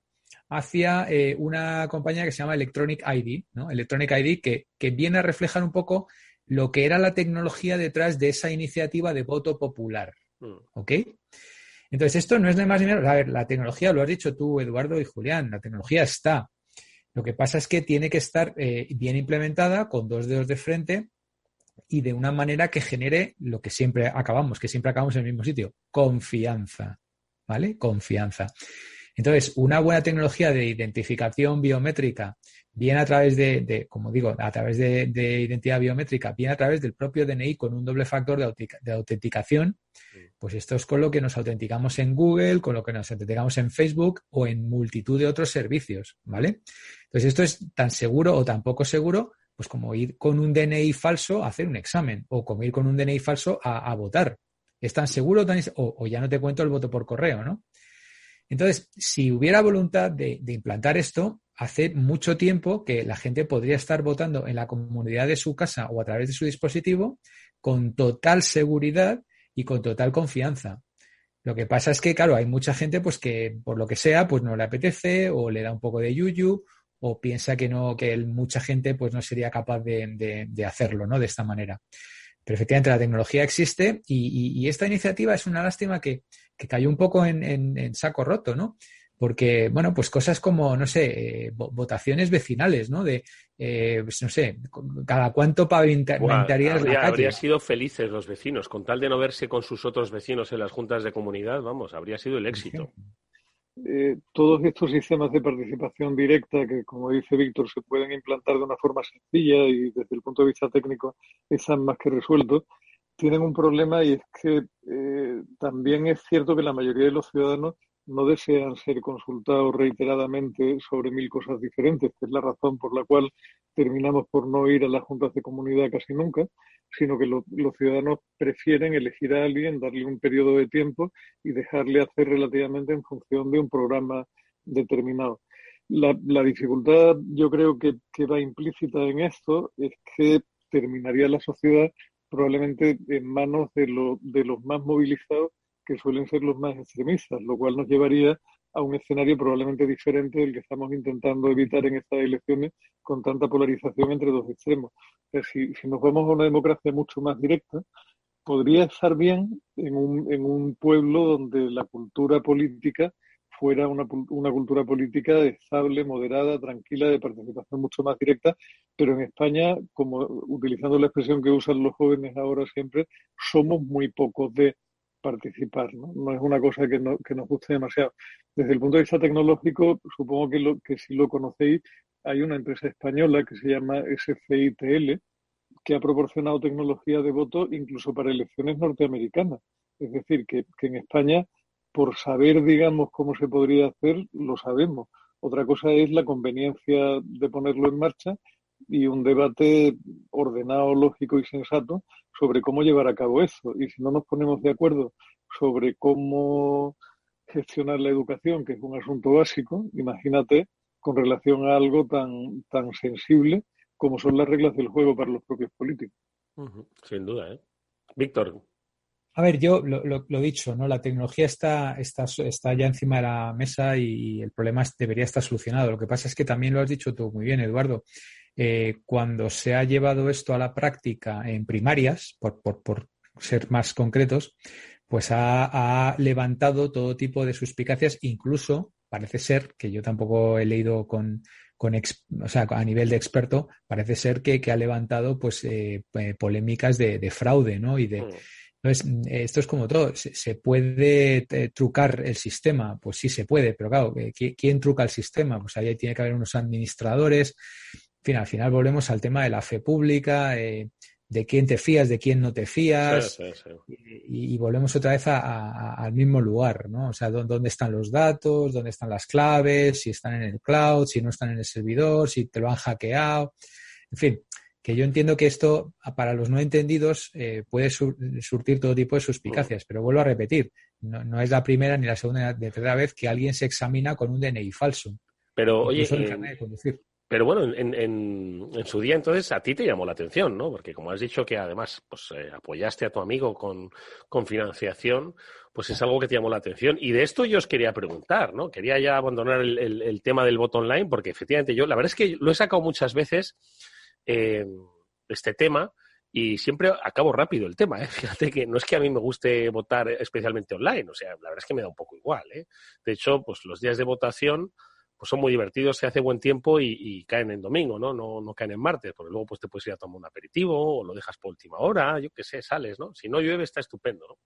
hacia eh, una compañía que se llama Electronic ID, ¿no? Electronic ID, que, viene a reflejar un poco lo que era la tecnología detrás de esa iniciativa de voto popular. Mm. ¿Ok? Entonces, esto no es de más ni menos. A ver, la tecnología, lo has dicho tú, Eduardo y Julián, la tecnología está. Lo que pasa es que tiene que estar eh, bien implementada, con dos dedos de frente y de una manera que genere lo que siempre acabamos, que siempre acabamos en el mismo sitio, confianza. ¿Vale? Confianza. Entonces, una buena tecnología de identificación biométrica, bien a través de, como digo, a través de, identidad biométrica, bien a través del propio DNI con un doble factor de, autenticación, pues esto es con lo que nos autenticamos en Google, con lo que nos autenticamos en Facebook o en multitud de otros servicios, ¿vale? Entonces, esto es tan seguro o tan poco seguro, pues como ir con un DNI falso a hacer un examen o como ir con un DNI falso a, votar. Es tan seguro tan, o ya no te cuento el voto por correo, ¿no? Entonces, si hubiera voluntad de, implantar esto, hace mucho tiempo que la gente podría estar votando en la comunidad de su casa o a través de su dispositivo con total seguridad y con total confianza. Lo que pasa es que, claro, hay mucha gente pues que por lo que sea, pues no le apetece o le da un poco de yuyu o piensa que no, que mucha gente pues no sería capaz de, hacerlo, ¿no? De esta manera. Pero efectivamente la tecnología existe y, esta iniciativa es una lástima que, que cayó un poco en, en, saco roto, ¿no? Porque, bueno, pues cosas como, no sé, eh, votaciones vecinales, ¿no? De, eh, pues no sé, cada cuánto pavimentarías habría, la calle. Habría sido felices los vecinos, con tal de no verse con sus otros vecinos en las juntas de comunidad, vamos, habría sido el éxito. Eh, todos estos sistemas de participación directa que, como dice Víctor, se pueden implantar de una forma sencilla y desde el punto de vista técnico están más que resueltos, tienen un problema y es que también es cierto que la mayoría de los ciudadanos no desean ser consultados reiteradamente sobre mil cosas diferentes, que es la razón por la cual terminamos por no ir a las juntas de comunidad casi nunca, sino que los ciudadanos prefieren elegir a alguien, darle un periodo de tiempo y dejarle hacer relativamente en función de un programa determinado. La, dificultad yo creo que, que va implícita en esto es que terminaría la sociedad probablemente en manos de, lo, de los más movilizados que suelen ser los más extremistas, lo cual nos llevaría a un escenario probablemente diferente del que estamos intentando evitar en estas elecciones con tanta polarización entre dos extremos. si, si, nos vamos a una democracia mucho más directa, podría estar bien en un, en un pueblo donde la cultura política fuera una, una, cultura política estable, moderada, tranquila, de participación mucho más directa, pero en España, como utilizando la expresión que usan los jóvenes ahora siempre, somos muy pocos de participar, ¿no? Es una cosa que, no, que nos guste demasiado. Desde el punto de vista tecnológico, supongo que, lo, que si lo conocéis, hay una empresa española que se llama SCITL, que ha proporcionado tecnología de voto incluso para elecciones norteamericanas. Es decir, que en España, por saber, digamos, cómo se podría hacer, lo sabemos. Otra cosa es la conveniencia de ponerlo en marcha y un debate ordenado, lógico y sensato sobre cómo llevar a cabo eso. Y si no nos ponemos de acuerdo sobre cómo gestionar la educación, que es un asunto básico, imagínate con relación a algo tan, tan sensible como son las reglas del juego para los propios políticos. Sin duda, ¿eh? Víctor. A ver, yo lo, lo, dicho, ¿no? La tecnología está, está, está ya encima de la mesa y el problema debería estar solucionado. Lo que pasa es que también lo has dicho tú muy bien, Eduardo. Eh, cuando se ha llevado esto a la práctica en primarias, por, ser más concretos, pues ha, levantado todo tipo de suspicacias, incluso parece ser, que yo tampoco he leído con, o sea, a nivel de experto, parece ser que, ha levantado pues eh, eh, polémicas de, fraude, ¿no? Y de, mm. Entonces, esto es como todo. ¿Se, puede trucar el sistema? Pues sí se puede, pero claro, ¿quién truca el sistema? Pues ahí tiene que haber unos administradores, fin, al final volvemos al tema de la fe pública, eh, de quién te fías, de quién no te fías, Y, volvemos otra vez al mismo lugar, ¿no? O sea, dónde están los datos, dónde están las claves, si están en el cloud, si no están en el servidor, si te lo han hackeado, en fin, que yo entiendo que esto para los no entendidos eh, puede surtir todo tipo de suspicacias, pero vuelvo a repetir, no, es la primera ni la segunda ni la tercera vez que alguien se examina con un DNI falso. Pero oye, pero bueno, en, en, su día entonces a ti te llamó la atención, ¿no? Porque como has dicho que además pues, eh, apoyaste a tu amigo con, con, financiación, pues es algo que te llamó la atención. Y de esto yo os quería preguntar, ¿no? Quería ya abandonar el, el, tema del voto online porque efectivamente yo, la verdad es que lo he sacado muchas veces, eh, este tema, y siempre acabo rápido el tema, ¿eh? [laughs] Fíjate que no es que a mí me guste votar especialmente online, o sea, la verdad es que me da un poco igual, ¿eh? De hecho, pues los días de votación pues son muy divertidos, se hace buen tiempo y, caen en domingo, ¿no? ¿no? No caen en martes, porque luego pues te puedes ir a tomar un aperitivo o lo dejas por última hora, yo qué sé, sales, ¿no? Si no llueve está estupendo, ¿no?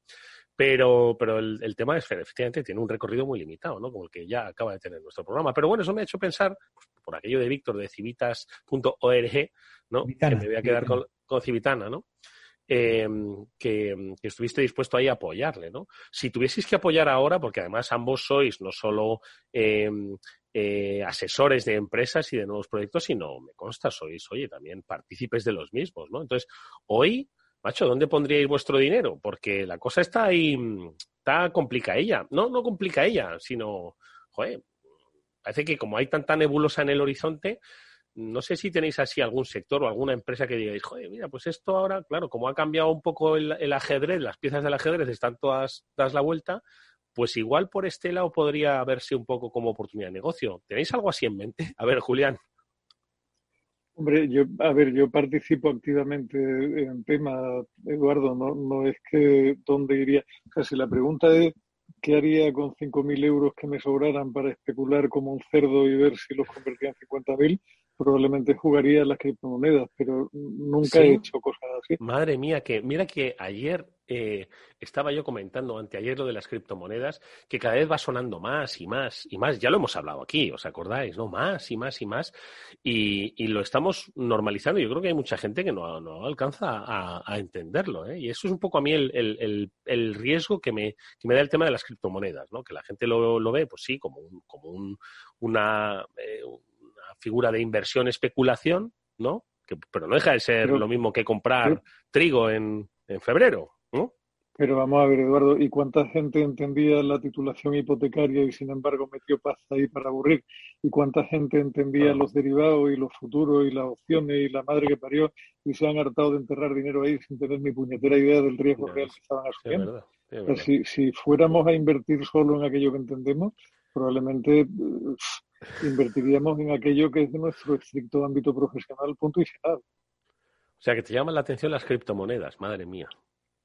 Pero, pero el, tema es, efectivamente, tiene un recorrido muy limitado, ¿no? Como el que ya acaba de tener nuestro programa. Pero bueno, eso me ha hecho pensar, pues, por aquello de Víctor de civitas.org, ¿no? que me voy a quedar con, con Civitana, ¿no? Em, que, estuviste dispuesto ahí a apoyarle, ¿no? Si tuvieseis que apoyar ahora, porque además ambos sois no solo em, eh, asesores de empresas y de nuevos proyectos, sino, me consta, sois, oye, también partícipes de los mismos, ¿no? Entonces, hoy, macho, ¿dónde pondríais vuestro dinero? Porque la cosa está ahí, está complica ella. No, no complica ella, sino, joder, parece que como hay tanta nebulosa en el horizonte, no sé si tenéis así algún sector o alguna empresa que digáis, joder, mira, pues esto ahora, claro, como ha cambiado un poco el, ajedrez, las piezas del ajedrez están todas das la vuelta, pues igual por este lado podría verse un poco como oportunidad de negocio. ¿Tenéis algo así en mente? A ver, Julián. Hombre, yo, a ver, yo participo activamente en tema, Eduardo, no, no es que dónde iría. O sea, si la pregunta es qué haría con 5.000 euros que me sobraran para especular como un cerdo y ver si los convertía en 50.000, probablemente jugaría las criptomonedas, pero nunca he hecho cosas así. Madre mía, que mira que ayer eh, estaba yo comentando anteayer lo de las criptomonedas, que cada vez va sonando más y más y más. Ya lo hemos hablado aquí, ¿os acordáis? ¿No? Más y más y más. Y, lo estamos normalizando. Yo creo que hay mucha gente que no, no alcanza a, entenderlo. ¿eh? Y eso es un poco a mí el, el, riesgo que me, que me, da el tema de las criptomonedas, ¿no? Que la gente lo, lo ve, pues sí, como, un, como un, una, eh, figura de inversión, especulación, ¿no? Que, pero no deja de ser lo mismo que comprar trigo en, en febrero, ¿no? Pero vamos a ver, Eduardo, ¿y cuánta gente entendía la titulación hipotecaria y sin embargo metió paz ahí para aburrir? ¿Y cuánta gente entendía los derivados y los futuros y las opciones y la madre que parió y se han hartado de enterrar dinero ahí sin tener ni puñetera idea del riesgo real que estaban asumiendo? si, si fuéramos a invertir solo en aquello que entendemos, probablemente invertiríamos en aquello que es de nuestro estricto ámbito profesional, punto y final. O sea, que te llaman la atención las criptomonedas, madre mía.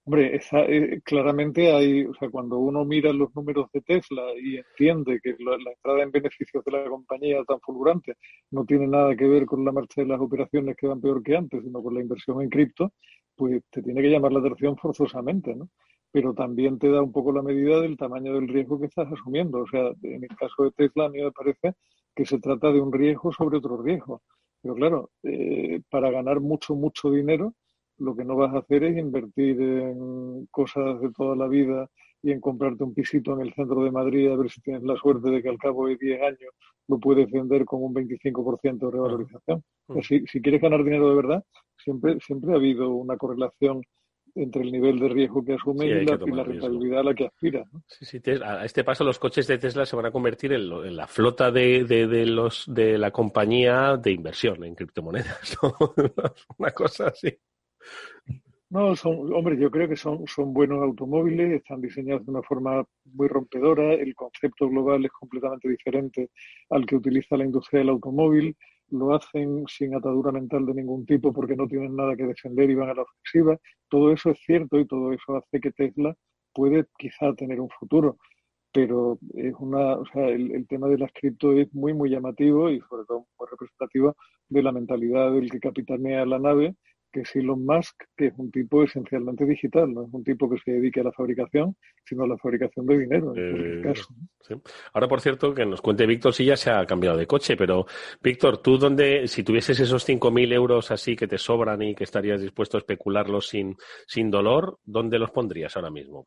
Hombre, eh, claramente hay, o sea, cuando uno mira los números de Tesla y entiende que la, entrada en beneficios de la compañía tan fulgurante no tiene nada que ver con la marcha de las operaciones que van peor que antes, sino con la inversión en cripto, pues te tiene que llamar la atención forzosamente, ¿no? Pero también te da un poco la medida del tamaño del riesgo que estás asumiendo. O sea, en el caso de Tesla, a mí me parece que se trata de un riesgo sobre otro riesgo. Pero claro, eh, para ganar mucho, mucho dinero, lo que no vas a hacer es invertir en cosas de toda la vida y en comprarte un pisito en el centro de Madrid a ver si tienes la suerte de que al cabo de 10 años lo puedes vender con un 25% de revalorización. si, si, quieres ganar dinero de verdad, siempre, siempre ha habido una correlación entre el nivel de riesgo que asume y, la, rentabilidad a la que aspira. Sí, sí, a este paso los coches de Tesla se van a convertir en, la flota de, de, los de la compañía de inversión en criptomonedas. [laughs] Una cosa así. No, son, hombre, yo creo que son, son buenos automóviles, están diseñados de una forma muy rompedora, el concepto global es completamente diferente al que utiliza la industria del automóvil, lo hacen sin atadura mental de ningún tipo porque no tienen nada que defender y van a la ofensiva. Todo eso es cierto y todo eso hace que Tesla puede quizá tener un futuro, pero es una, o sea, el, el tema de las cripto es muy, muy llamativo y sobre todo muy representativo de la mentalidad del que capitanea la nave que es Elon Musk, que es un tipo esencialmente digital, no es un tipo que se dedique a la fabricación, sino a la fabricación de dinero. En eh, Ahora, por cierto, que nos cuente Víctor si ya se ha cambiado de coche, pero Víctor, tú dónde, si tuvieses esos 5.000 euros así que te sobran y que estarías dispuesto a especularlos sin, sin dolor, ¿dónde los pondrías ahora mismo?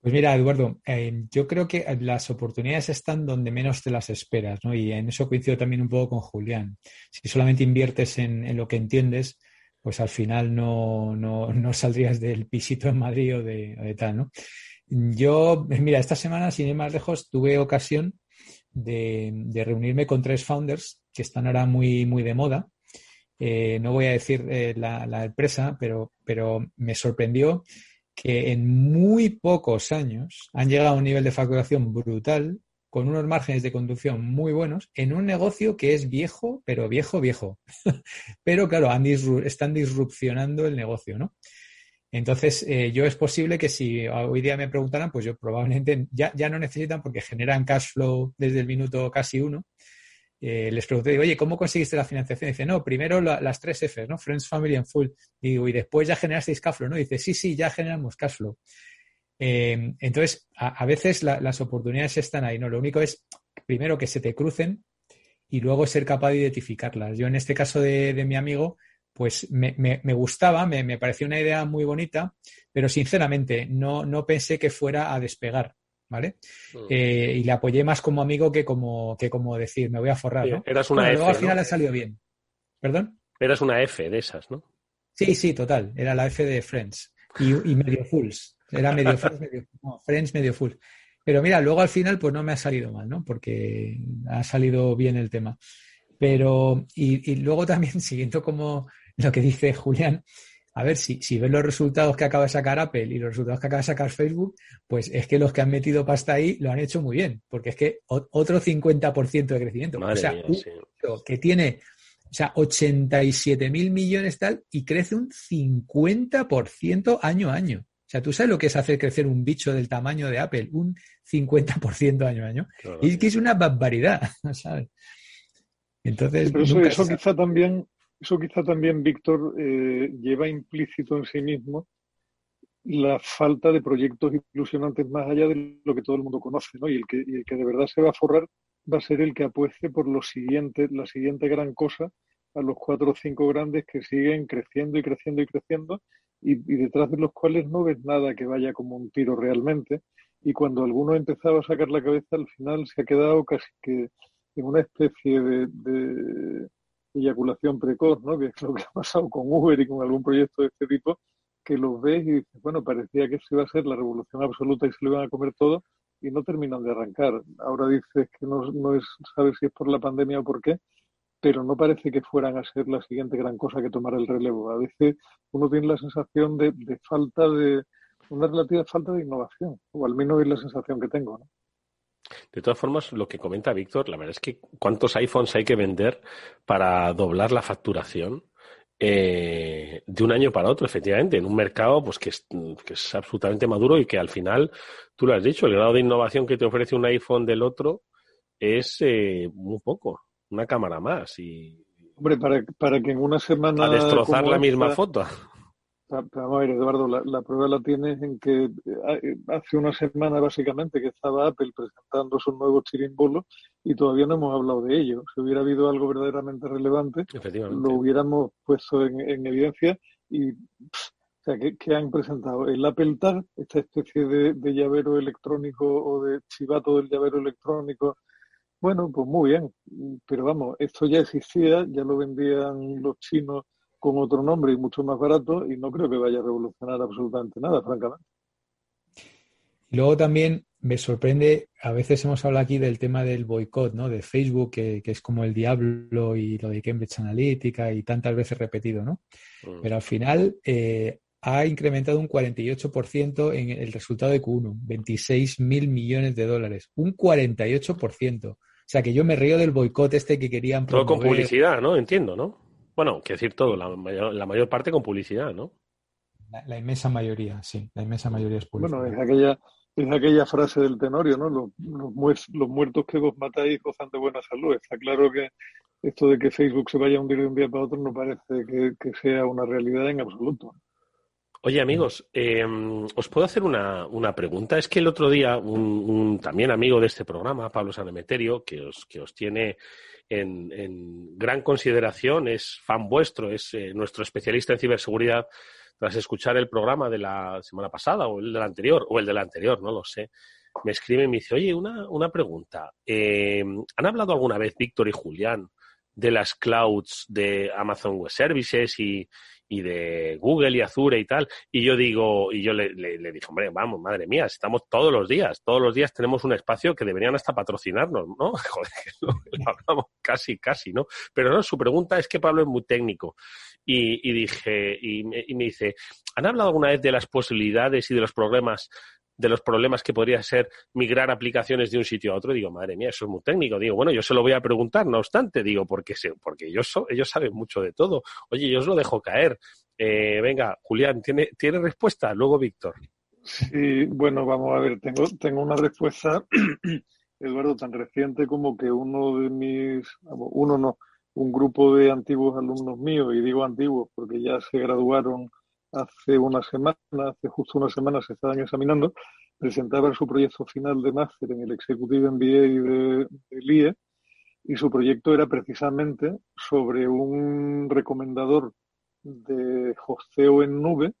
Pues mira, Eduardo, eh, yo creo que las oportunidades están donde menos te las esperas, ¿no? Y en eso coincido también un poco con Julián. Si solamente inviertes en, lo que entiendes, pues al final no, no, [laughs] saldrías del pisito en Madrid o de, tal, ¿no? Yo, mira, esta semana, sin ir más lejos, tuve ocasión de, reunirme con tres founders que están ahora muy, muy de moda. Eh, no voy a decir eh, la, la, empresa, pero, pero me sorprendió que en muy pocos años han llegado a un nivel de facturación brutal, con unos márgenes de conducción muy buenos, en un negocio que es viejo, pero viejo, viejo. [laughs] pero claro, están disrupcionando el negocio, ¿no? Entonces, eh, yo es posible que si hoy día me preguntaran, pues yo probablemente ya, ya no necesitan porque generan cash flow desde el minuto casi uno eh, les pregunté, oye, ¿cómo conseguiste la financiación? dice, no, primero las tres Fs, ¿no? Friends, Family and Full. Digo, y después ya generasteis cash ¿no? dice, sí, sí, ya generamos cash. Eh, entonces, a, veces las oportunidades están ahí, ¿no? Lo único es, primero, que se te crucen y luego ser capaz de identificarlas. Yo en este caso de, mi amigo, pues me, gustaba, me, me, pareció una idea muy bonita, pero sinceramente no, no pensé que fuera a despegar. ¿Vale? Mm. Eh, y le apoyé más como amigo que como, que como decir, me voy a forrar, ¿no? Eras una F, Luego al final ha salido bien. ¿Perdón? Eras una F de esas, ¿no? Sí, sí, total. Era la F de Friends. Y, medio Fools. Era medio Friends, medio, no, Friends, medio Fools. Pero mira, luego al final pues no me ha salido mal, ¿no? Porque ha salido bien el tema. Pero, y, y luego también, [laughs] siguiendo como lo que dice Julián, a ver, si, si ves los resultados que acaba de sacar Apple y los resultados que acaba de sacar Facebook, pues es que los que han metido pasta ahí lo han hecho muy bien, porque es que otro 50% de crecimiento. o sea, que tiene o sea, 87 mil millones tal y crece un 50% año a año. O sea, tú sabes lo que es hacer crecer un bicho del tamaño de Apple, un 50% año a año. y es que es una barbaridad, [laughs] ¿sabes? Entonces, eso, eso quizá también eso quizá también, Víctor, eh, lleva implícito en sí mismo la falta de proyectos ilusionantes más allá de lo que todo el mundo conoce, ¿no? Y el que, el que de verdad se va a forrar va a ser el que apueste por lo siguiente, la siguiente gran cosa a los cuatro o cinco grandes que siguen creciendo y creciendo y creciendo y, y, detrás de los cuales no ves nada que vaya como un tiro realmente. Y cuando alguno empezaba a sacar la cabeza, al final se ha quedado casi que en una especie de eyaculación precoz, ¿no? que es lo que ha pasado con Uber y con algún proyecto de este tipo, que los ves y dices, bueno, parecía que eso iba a ser la revolución absoluta y se lo iban a comer todo y no terminan de arrancar. Ahora dices que no, no es, sabes si es por la pandemia o por qué, pero no parece que fueran a ser la siguiente gran cosa que tomar el relevo. A veces uno tiene la sensación de, de falta de, una relativa falta de innovación, o al menos es la sensación que tengo. ¿no? De todas formas, lo que comenta Víctor, la verdad es que cuántos iPhones hay que vender para doblar la facturación eh, de un año para otro, efectivamente, en un mercado pues que es, que es, absolutamente maduro y que al final, tú lo has dicho, el grado de innovación que te ofrece un iPhone del otro es eh, muy poco, una cámara más y... Hombre, para, para que en una semana... A destrozar la misma foto. Vamos a ver, Eduardo, la, prueba la tienes en que eh, hace una semana básicamente que estaba Apple presentando su nuevo chirimbolo y todavía no hemos hablado de ello. Si hubiera habido algo verdaderamente relevante, lo hubiéramos puesto en, evidencia y, o sea, ¿qué, han presentado? El Apple Tag, esta especie de, de llavero electrónico o de chivato del llavero electrónico bueno, pues muy bien, pero vamos, esto ya existía, ya lo vendían los chinos con otro nombre y mucho más barato y no creo que vaya a revolucionar absolutamente nada, francamente. Y luego también me sorprende, a veces hemos hablado aquí del tema del boicot, ¿no? De Facebook, que, es como el diablo y lo de Cambridge Analytica y tantas veces repetido, ¿no? Mm. Pero al final eh, ha incrementado un 48% en el resultado de Q1, 26 mil millones de dólares, un 48%. O sea que yo me río del boicot este que querían promover. Todo con publicidad, ¿no? Entiendo, ¿no? Bueno, quiero decir todo, la mayor, la mayor parte con publicidad, ¿no? La, inmensa mayoría, sí, la inmensa mayoría es publicidad. Bueno, es aquella, es aquella frase del Tenorio, ¿no? Los, los, muertos que vos matáis gozan de buena salud. Está claro que esto de que Facebook se vaya a hundir de un día para otro no parece que, sea una realidad en absoluto. Oye, amigos, eh, os puedo hacer una, una, pregunta. Es que el otro día un, también amigo de este programa, Pablo Sanemeterio, que os, que os tiene en, gran consideración, es fan vuestro, es eh, nuestro especialista en ciberseguridad, tras escuchar el programa de la semana pasada o el del anterior, o el del anterior, no lo sé, me escribe y me dice, oye, una, una pregunta. Eh, ¿Han hablado alguna vez Víctor y Julián de las clouds de Amazon Web Services y, y de Google y Azure y tal. Y yo digo, y yo le, le, dije, hombre, vamos, madre mía, estamos todos los días, todos los días tenemos un espacio que deberían hasta patrocinarnos, ¿no? [laughs] Joder, lo, hablamos casi, casi, ¿no? Pero no, su pregunta es que Pablo es muy técnico. Y, y dije, y me dice, ¿han hablado alguna vez de las posibilidades y de los problemas de los problemas que podría ser migrar aplicaciones de un sitio a otro, digo, madre mía, eso es muy técnico. Digo, bueno, yo se lo voy a preguntar, no obstante, digo, porque, porque ellos, ellos saben mucho de todo. Oye, yo os lo dejo caer. Eh, venga, Julián, ¿tiene, ¿tiene respuesta? Luego Víctor. Sí, bueno, vamos a ver, tengo, tengo una respuesta, [clears throat] Eduardo, tan reciente como que uno de mis, uno no, un grupo de antiguos alumnos míos, y digo antiguos porque ya se graduaron hace una semana, hace justo una semana se estaban examinando, presentaban su proyecto final de máster en el Executive MBA de, del IE y su proyecto era precisamente sobre un recomendador de hosteo en nube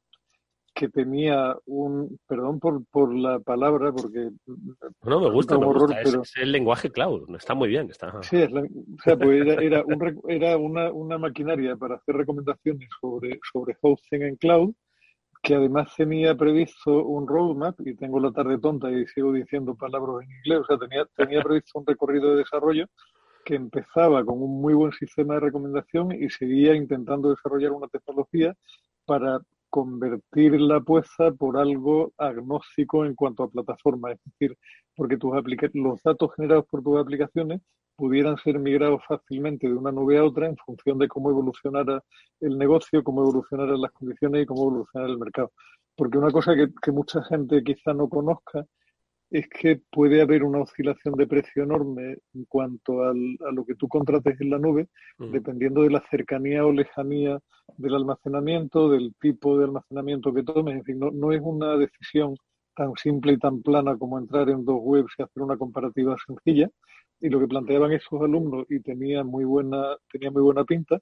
que tenía un, perdón por, por la palabra, porque... No, me gusta, me gusta. Es, el lenguaje cloud, está muy bien. Está... Sí, o sea, pues era, era, un, era una, una, maquinaria para hacer recomendaciones sobre, sobre hosting en cloud, que además tenía previsto un roadmap, y tengo la tarde tonta y sigo diciendo palabras en inglés, o sea, tenía, tenía [laughs] previsto un recorrido de desarrollo que empezaba con un muy buen sistema de recomendación y seguía intentando desarrollar una tecnología para convertir la apuesta por algo agnóstico en cuanto a plataforma, es decir, porque tus los datos generados por tus aplicaciones pudieran ser migrados fácilmente de una nube a otra en función de cómo evolucionara el negocio, cómo evolucionaran las condiciones y cómo evolucionara el mercado. Porque una cosa que, que mucha gente quizá no conozca es que puede haber una oscilación de precio enorme en cuanto a lo que tú contrates en la nube, dependiendo de la cercanía o lejanía del almacenamiento, del tipo de almacenamiento que tomes. En fin, no, no es una decisión tan simple y tan plana como entrar en dos webs y hacer una comparativa sencilla. Y lo que planteaban esos alumnos, y tenía muy buena, tenía muy buena pinta,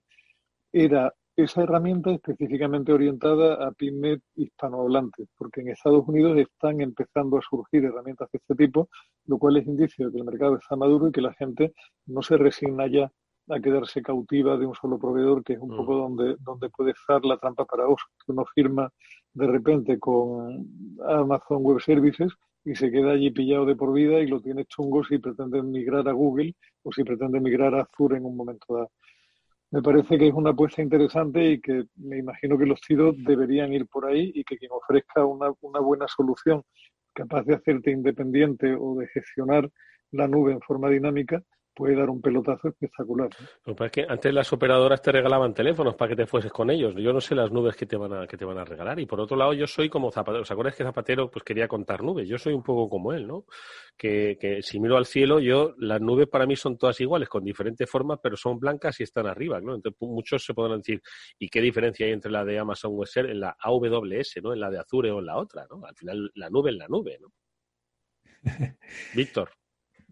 era esa herramienta específicamente orientada a pymes hispanohablantes, porque en Estados Unidos están empezando a surgir herramientas de este tipo, lo cual es indicio de que el mercado está maduro y que la gente no se resigna ya a quedarse cautiva de un solo proveedor, que es un mm. poco donde, donde puede estar la trampa para vos, que uno firma de repente con Amazon Web Services y se queda allí pillado de por vida y lo tiene chungo si pretende migrar a Google o si pretende migrar a Azure en un momento dado me parece que es una apuesta interesante y que me imagino que los tiros deberían ir por ahí y que quien ofrezca una, una buena solución capaz de hacerte independiente o de gestionar la nube en forma dinámica, puede dar un pelotazo espectacular. Lo que pasa es que antes las operadoras te regalaban teléfonos para que te fueses con ellos. Yo no sé las nubes que te van a, que te van a regalar. Y por otro lado, yo soy como Zapatero. ¿Os acuerdas que Zapatero pues quería contar nubes? Yo soy un poco como él, ¿no? Que, que si miro al cielo, yo, las nubes para mí son todas iguales, con diferentes formas, pero son blancas y están arriba, ¿no? Entonces muchos se podrán decir, ¿y qué diferencia hay entre la de Amazon Web Services, en la AWS, ¿no? En la de Azure o en la otra, ¿no? Al final, la nube es la nube, ¿no? [laughs] Víctor.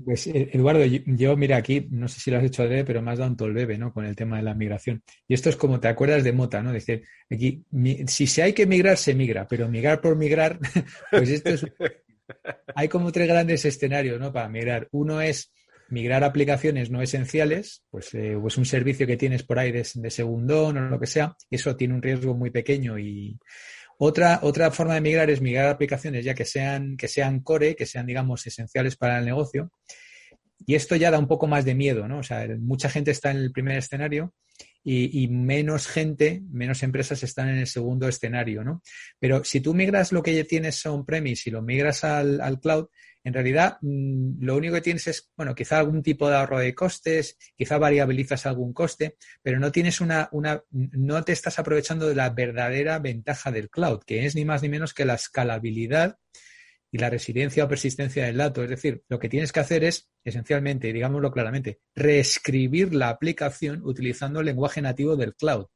Pues eh, Eduardo, yo, mira aquí, no sé si lo has hecho de, pero me has dado un tolbebe, ¿no? Con el tema de la migración. Y esto es como te acuerdas de Mota, ¿no? Decir, aquí, si se hay que migrar, se migra, pero migrar por migrar, [laughs] pues esto es. [laughs] Hay como tres grandes escenarios, ¿no? Para migrar. Uno es migrar aplicaciones no esenciales, pues, eh, pues un servicio que tienes por ahí de, de segundón o lo que sea, eso tiene un riesgo muy pequeño y, otra, otra forma de migrar es migrar aplicaciones ya que sean, que sean core, que sean, digamos, esenciales para el negocio. Y esto ya da un poco más de miedo, ¿no? O sea, mucha gente está en el primer escenario y, menos gente, menos empresas están en el segundo escenario, ¿no? Pero si tú migras lo que ya tienes on-premise y lo migras al, al cloud, en realidad mm, lo único que tienes es, bueno, quizá algún tipo de ahorro de costes, quizá variabilizas algún coste, pero no tienes una, una, no te estás aprovechando de la verdadera ventaja del cloud, que es ni más ni menos que la escalabilidad y la resiliencia o persistencia del dato. Es decir, lo que tienes que hacer es, esencialmente, digámoslo claramente, reescribir la aplicación utilizando el lenguaje nativo del cloud.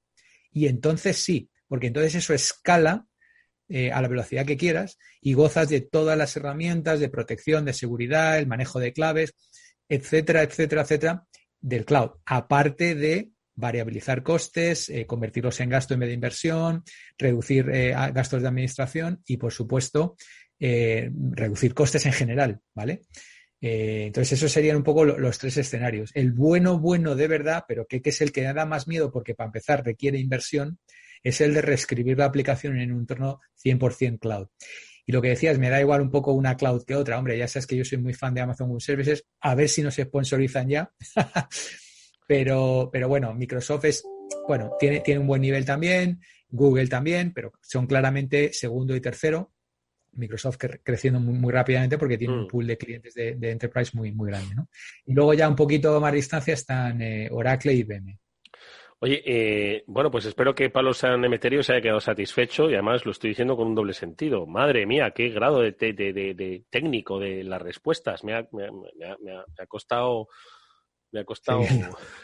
Y entonces sí, porque entonces eso escala eh, a la velocidad que quieras y gozas de todas las herramientas de protección, de seguridad, el manejo de claves, etcétera, etcétera, etcétera, del cloud. Aparte de variabilizar costes, eh, convertirlos en gasto en vez de inversión, reducir eh, gastos de administración y, por supuesto, reducir costes en general, ¿vale? entonces, esos serían un poco los tres escenarios. El bueno, bueno de verdad, pero que, que, es el que da más miedo porque para empezar requiere inversión, es el de reescribir la aplicación en un entorno 100% cloud. Y lo que decías, me da igual un poco una cloud que otra. Hombre, ya sabes que yo soy muy fan de Amazon Web Services, a ver si nos sponsorizan ya. [laughs] pero, pero bueno, Microsoft es, bueno, tiene, tiene un buen nivel también, Google también, pero son claramente segundo y tercero. Microsoft creciendo muy, rápidamente porque tiene un mm. pool de clientes de, enterprise muy, muy grande. ¿no? Y luego ya un poquito más distancia están eh, Oracle y IBM. Oye, eh, bueno, pues espero que Pablo San Emeterio se haya quedado satisfecho y además lo estoy diciendo con un doble sentido. Madre mía, qué grado de, de, técnico de las respuestas. Me ha, me ha, me ha, costado, me ha costado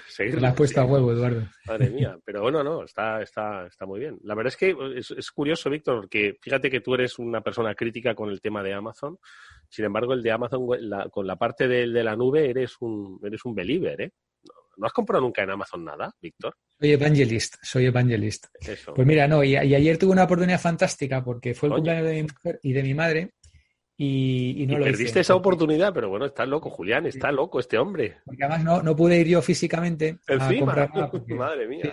seguir. La ha puesto a huevo, Eduardo. Madre mía, pero bueno, no, está, está, está muy bien. La verdad es que es, curioso, Víctor, porque fíjate que tú eres una persona crítica con el tema de Amazon. Sin embargo, el de Amazon, con la parte de, de la nube, eres un, eres un believer, ¿eh? ¿No has comprado nunca en Amazon nada, Víctor? Soy evangelist, soy evangelist. Pues mira, no, y, ayer tuve una oportunidad fantástica porque fue el cumpleaños de mi mujer y de mi madre y, no lo perdiste esa oportunidad, pero bueno, está loco, Julián, está loco este hombre. Porque además no, no pude ir yo físicamente a comprar nada. [laughs] Madre mía.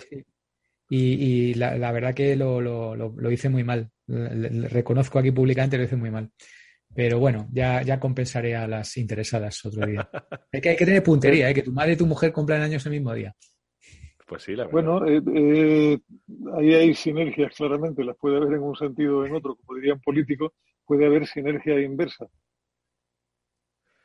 Y, la, verdad que lo, lo, lo, hice muy mal. reconozco aquí públicamente lo hice muy mal. Pero bueno, ya, ya compensaré a las interesadas otro día. [laughs] hay, que, hay que tener puntería, ¿eh? que tu madre y tu mujer cumplan años el mismo día. Pues sí, la verdad. Bueno, eh, eh, ahí hay sinergias claramente, las puede haber en un sentido o en otro, como dirían políticos, puede haber sinergia inversa.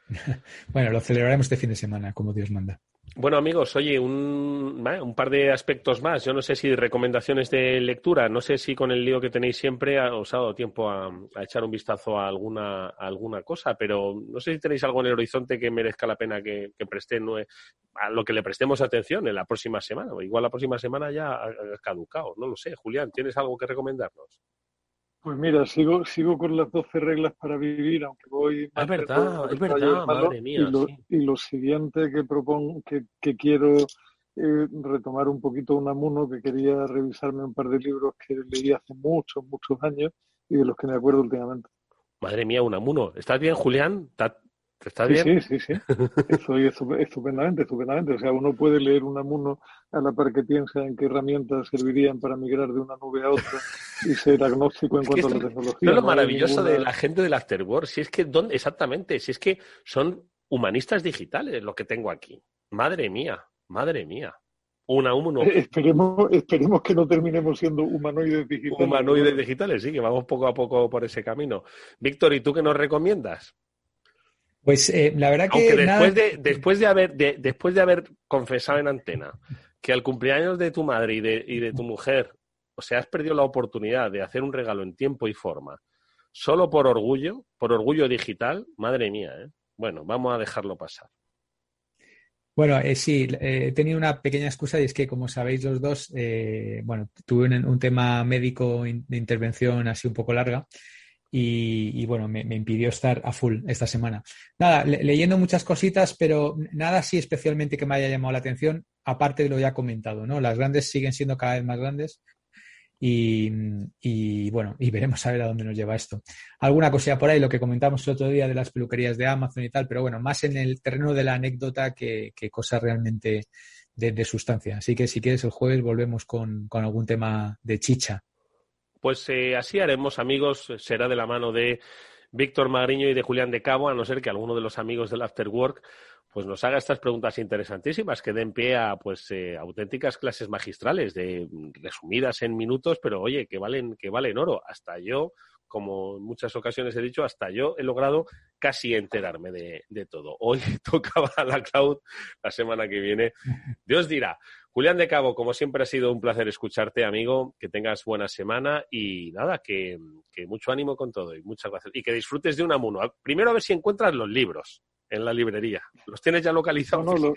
[laughs] bueno, lo celebraremos este fin de semana, como Dios manda. Bueno, amigos, oye, un, un, par de aspectos más. Yo no sé si recomendaciones de lectura, no sé si con el lío que tenéis siempre ha dado tiempo a, echar un vistazo a alguna, alguna cosa, pero no sé si tenéis algo en el horizonte que merezca la pena que, que a lo que le prestemos atención en la próxima semana. Igual la próxima semana ya ha caducado, no lo sé. Julián, ¿tienes algo que recomendarnos? Pues mira, sigo, sigo con las 12 reglas para vivir, aunque voy... Es verdad, es verdad, madre mía. Y lo, y lo siguiente que propongo, que, que quiero eh, retomar un poquito un amuno, que quería revisarme un par de libros que leí hace muchos, muchos años y de los que me acuerdo últimamente. Madre mía, un amuno. ¿Estás bien, Julián? ¿Estás sí, bien? Sí, sí, sí. Estoy estupendamente, estupendamente. O sea, uno puede leer un amuno a la par que piensa en qué herramientas servirían para migrar de una nube a otra y ser agnóstico en cuanto a la tecnología. No, lo maravilloso de la gente del Afterworld, si es que, ¿dónde, exactamente, si es que son humanistas digitales lo que tengo aquí. Madre mía, madre mía. Una, uno. Esperemos, esperemos que no terminemos siendo humanoides digitales. Humanoides digitales, sí, que vamos poco a poco por ese camino. Víctor, ¿y tú qué nos recomiendas? Pues eh, la verdad que. Aunque después, de, después, de haber, de, después de haber confesado en antena que al cumpleaños de tu madre y de, y de tu mujer, o sea, has perdido la oportunidad de hacer un regalo en tiempo y forma, solo por orgullo, por orgullo digital, madre mía, ¿eh? Bueno, vamos a dejarlo pasar. Bueno, eh, sí, eh, he tenido una pequeña excusa y es que, como sabéis los dos, eh, bueno, tuve un, un tema médico in, de intervención así un poco larga y, bueno, me, impidió estar a full esta semana. Nada, le, leyendo muchas cositas, pero nada así especialmente que me haya llamado la atención, aparte de lo ya comentado, ¿no? Las grandes siguen siendo cada vez más grandes y, bueno, y veremos a ver a dónde nos lleva esto. Alguna cosilla por ahí, lo que comentamos el otro día de las peluquerías de Amazon y tal, pero bueno, más en el terreno de la anécdota que, que cosas realmente de, de, sustancia. Así que si quieres el jueves volvemos con, con algún tema de chicha. Pues eh, así haremos, amigos, será de la mano de Víctor Magriño y de Julián de Cabo, a no ser que alguno de los amigos del After Work pues nos haga estas preguntas interesantísimas que den pie a pues eh, auténticas clases magistrales de resumidas en minutos, pero oye, que valen que valen oro. Hasta yo, como en muchas ocasiones he dicho, hasta yo he logrado casi enterarme de, de todo. Hoy [laughs] tocaba la cloud, la semana que viene Dios dirá. Julián de Cabo, como siempre ha sido un placer escucharte, amigo, que tengas buena semana y nada, que, que mucho ánimo con todo y muchas gracias. Y que disfrutes de un amuno. Primero a ver si encuentras los libros en la librería. ¿Los tienes ya localizados? No, no, lo,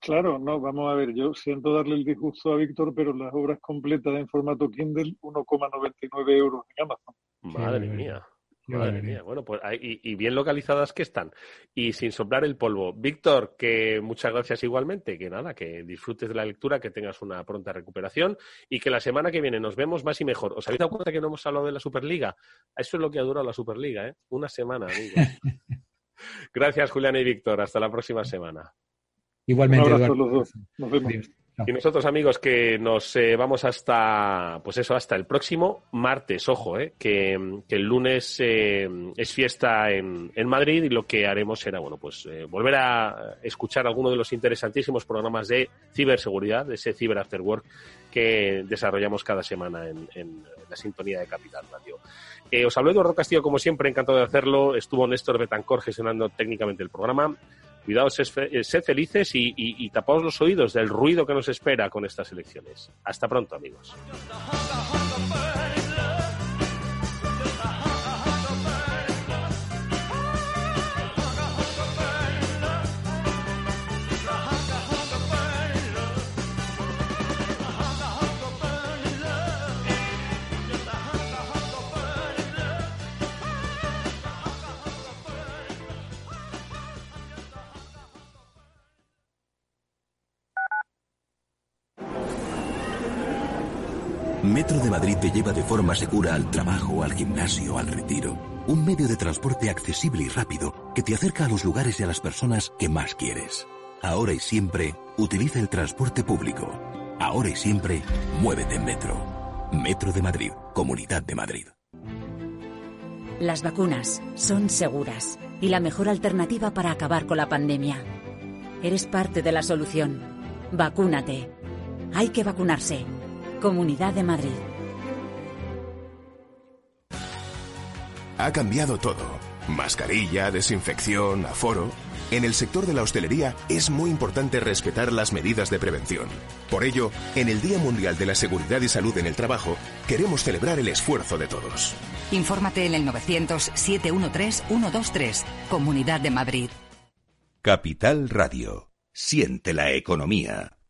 claro, no, vamos a ver, yo siento darle el disgusto a Víctor, pero las obras completas en formato Kindle, 1,99 euros en Amazon. Madre mía. Madre mía, bueno, pues y, y, bien localizadas que están. Y sin soplar el polvo. Víctor, que muchas gracias igualmente, que nada, que disfrutes de la lectura, que tengas una pronta recuperación y que la semana que viene nos vemos más y mejor. ¿Os habéis dado cuenta que no hemos hablado de la Superliga? Eso es lo que ha durado la Superliga, ¿eh? Una semana, amigos. [laughs] gracias, Julián y Víctor. Hasta la próxima semana. Igualmente, Un abrazo a los dos. Nos vemos. Y nosotros, amigos, que nos eh, vamos hasta, pues eso, hasta el próximo martes, ojo, eh, que, el lunes eh, es fiesta en, en, Madrid y lo que haremos será, bueno, pues eh, volver a escuchar alguno de los interesantísimos programas de ciberseguridad, de ese Cyber After Work que desarrollamos cada semana en, en la sintonía de Capital Radio. Os habló Eduardo Castillo, como siempre, encantado de hacerlo. Estuvo Néstor Betancor gestionando técnicamente el programa. Cuidaos, sed felices y, y, y tapaos los oídos del ruido que nos espera con estas elecciones. Hasta pronto, amigos. Metro de Madrid te lleva de forma segura al trabajo, al gimnasio, al retiro. Un medio de transporte accesible y rápido que te acerca a los lugares y a las personas que más quieres. Ahora y siempre, utiliza el transporte público. Ahora y siempre, muévete en Metro. Metro de Madrid, Comunidad de Madrid. Las vacunas son seguras y la mejor alternativa para acabar con la pandemia. Eres parte de la solución. Vacúnate. Hay que vacunarse. Comunidad de Madrid. Ha cambiado todo. Mascarilla, desinfección, aforo. En el sector de la hostelería es muy importante respetar las medidas de prevención. Por ello, en el Día Mundial de la Seguridad y Salud en el Trabajo, queremos celebrar el esfuerzo de todos. Infórmate en el 900-713-123, Comunidad de Madrid. Capital Radio. Siente la economía.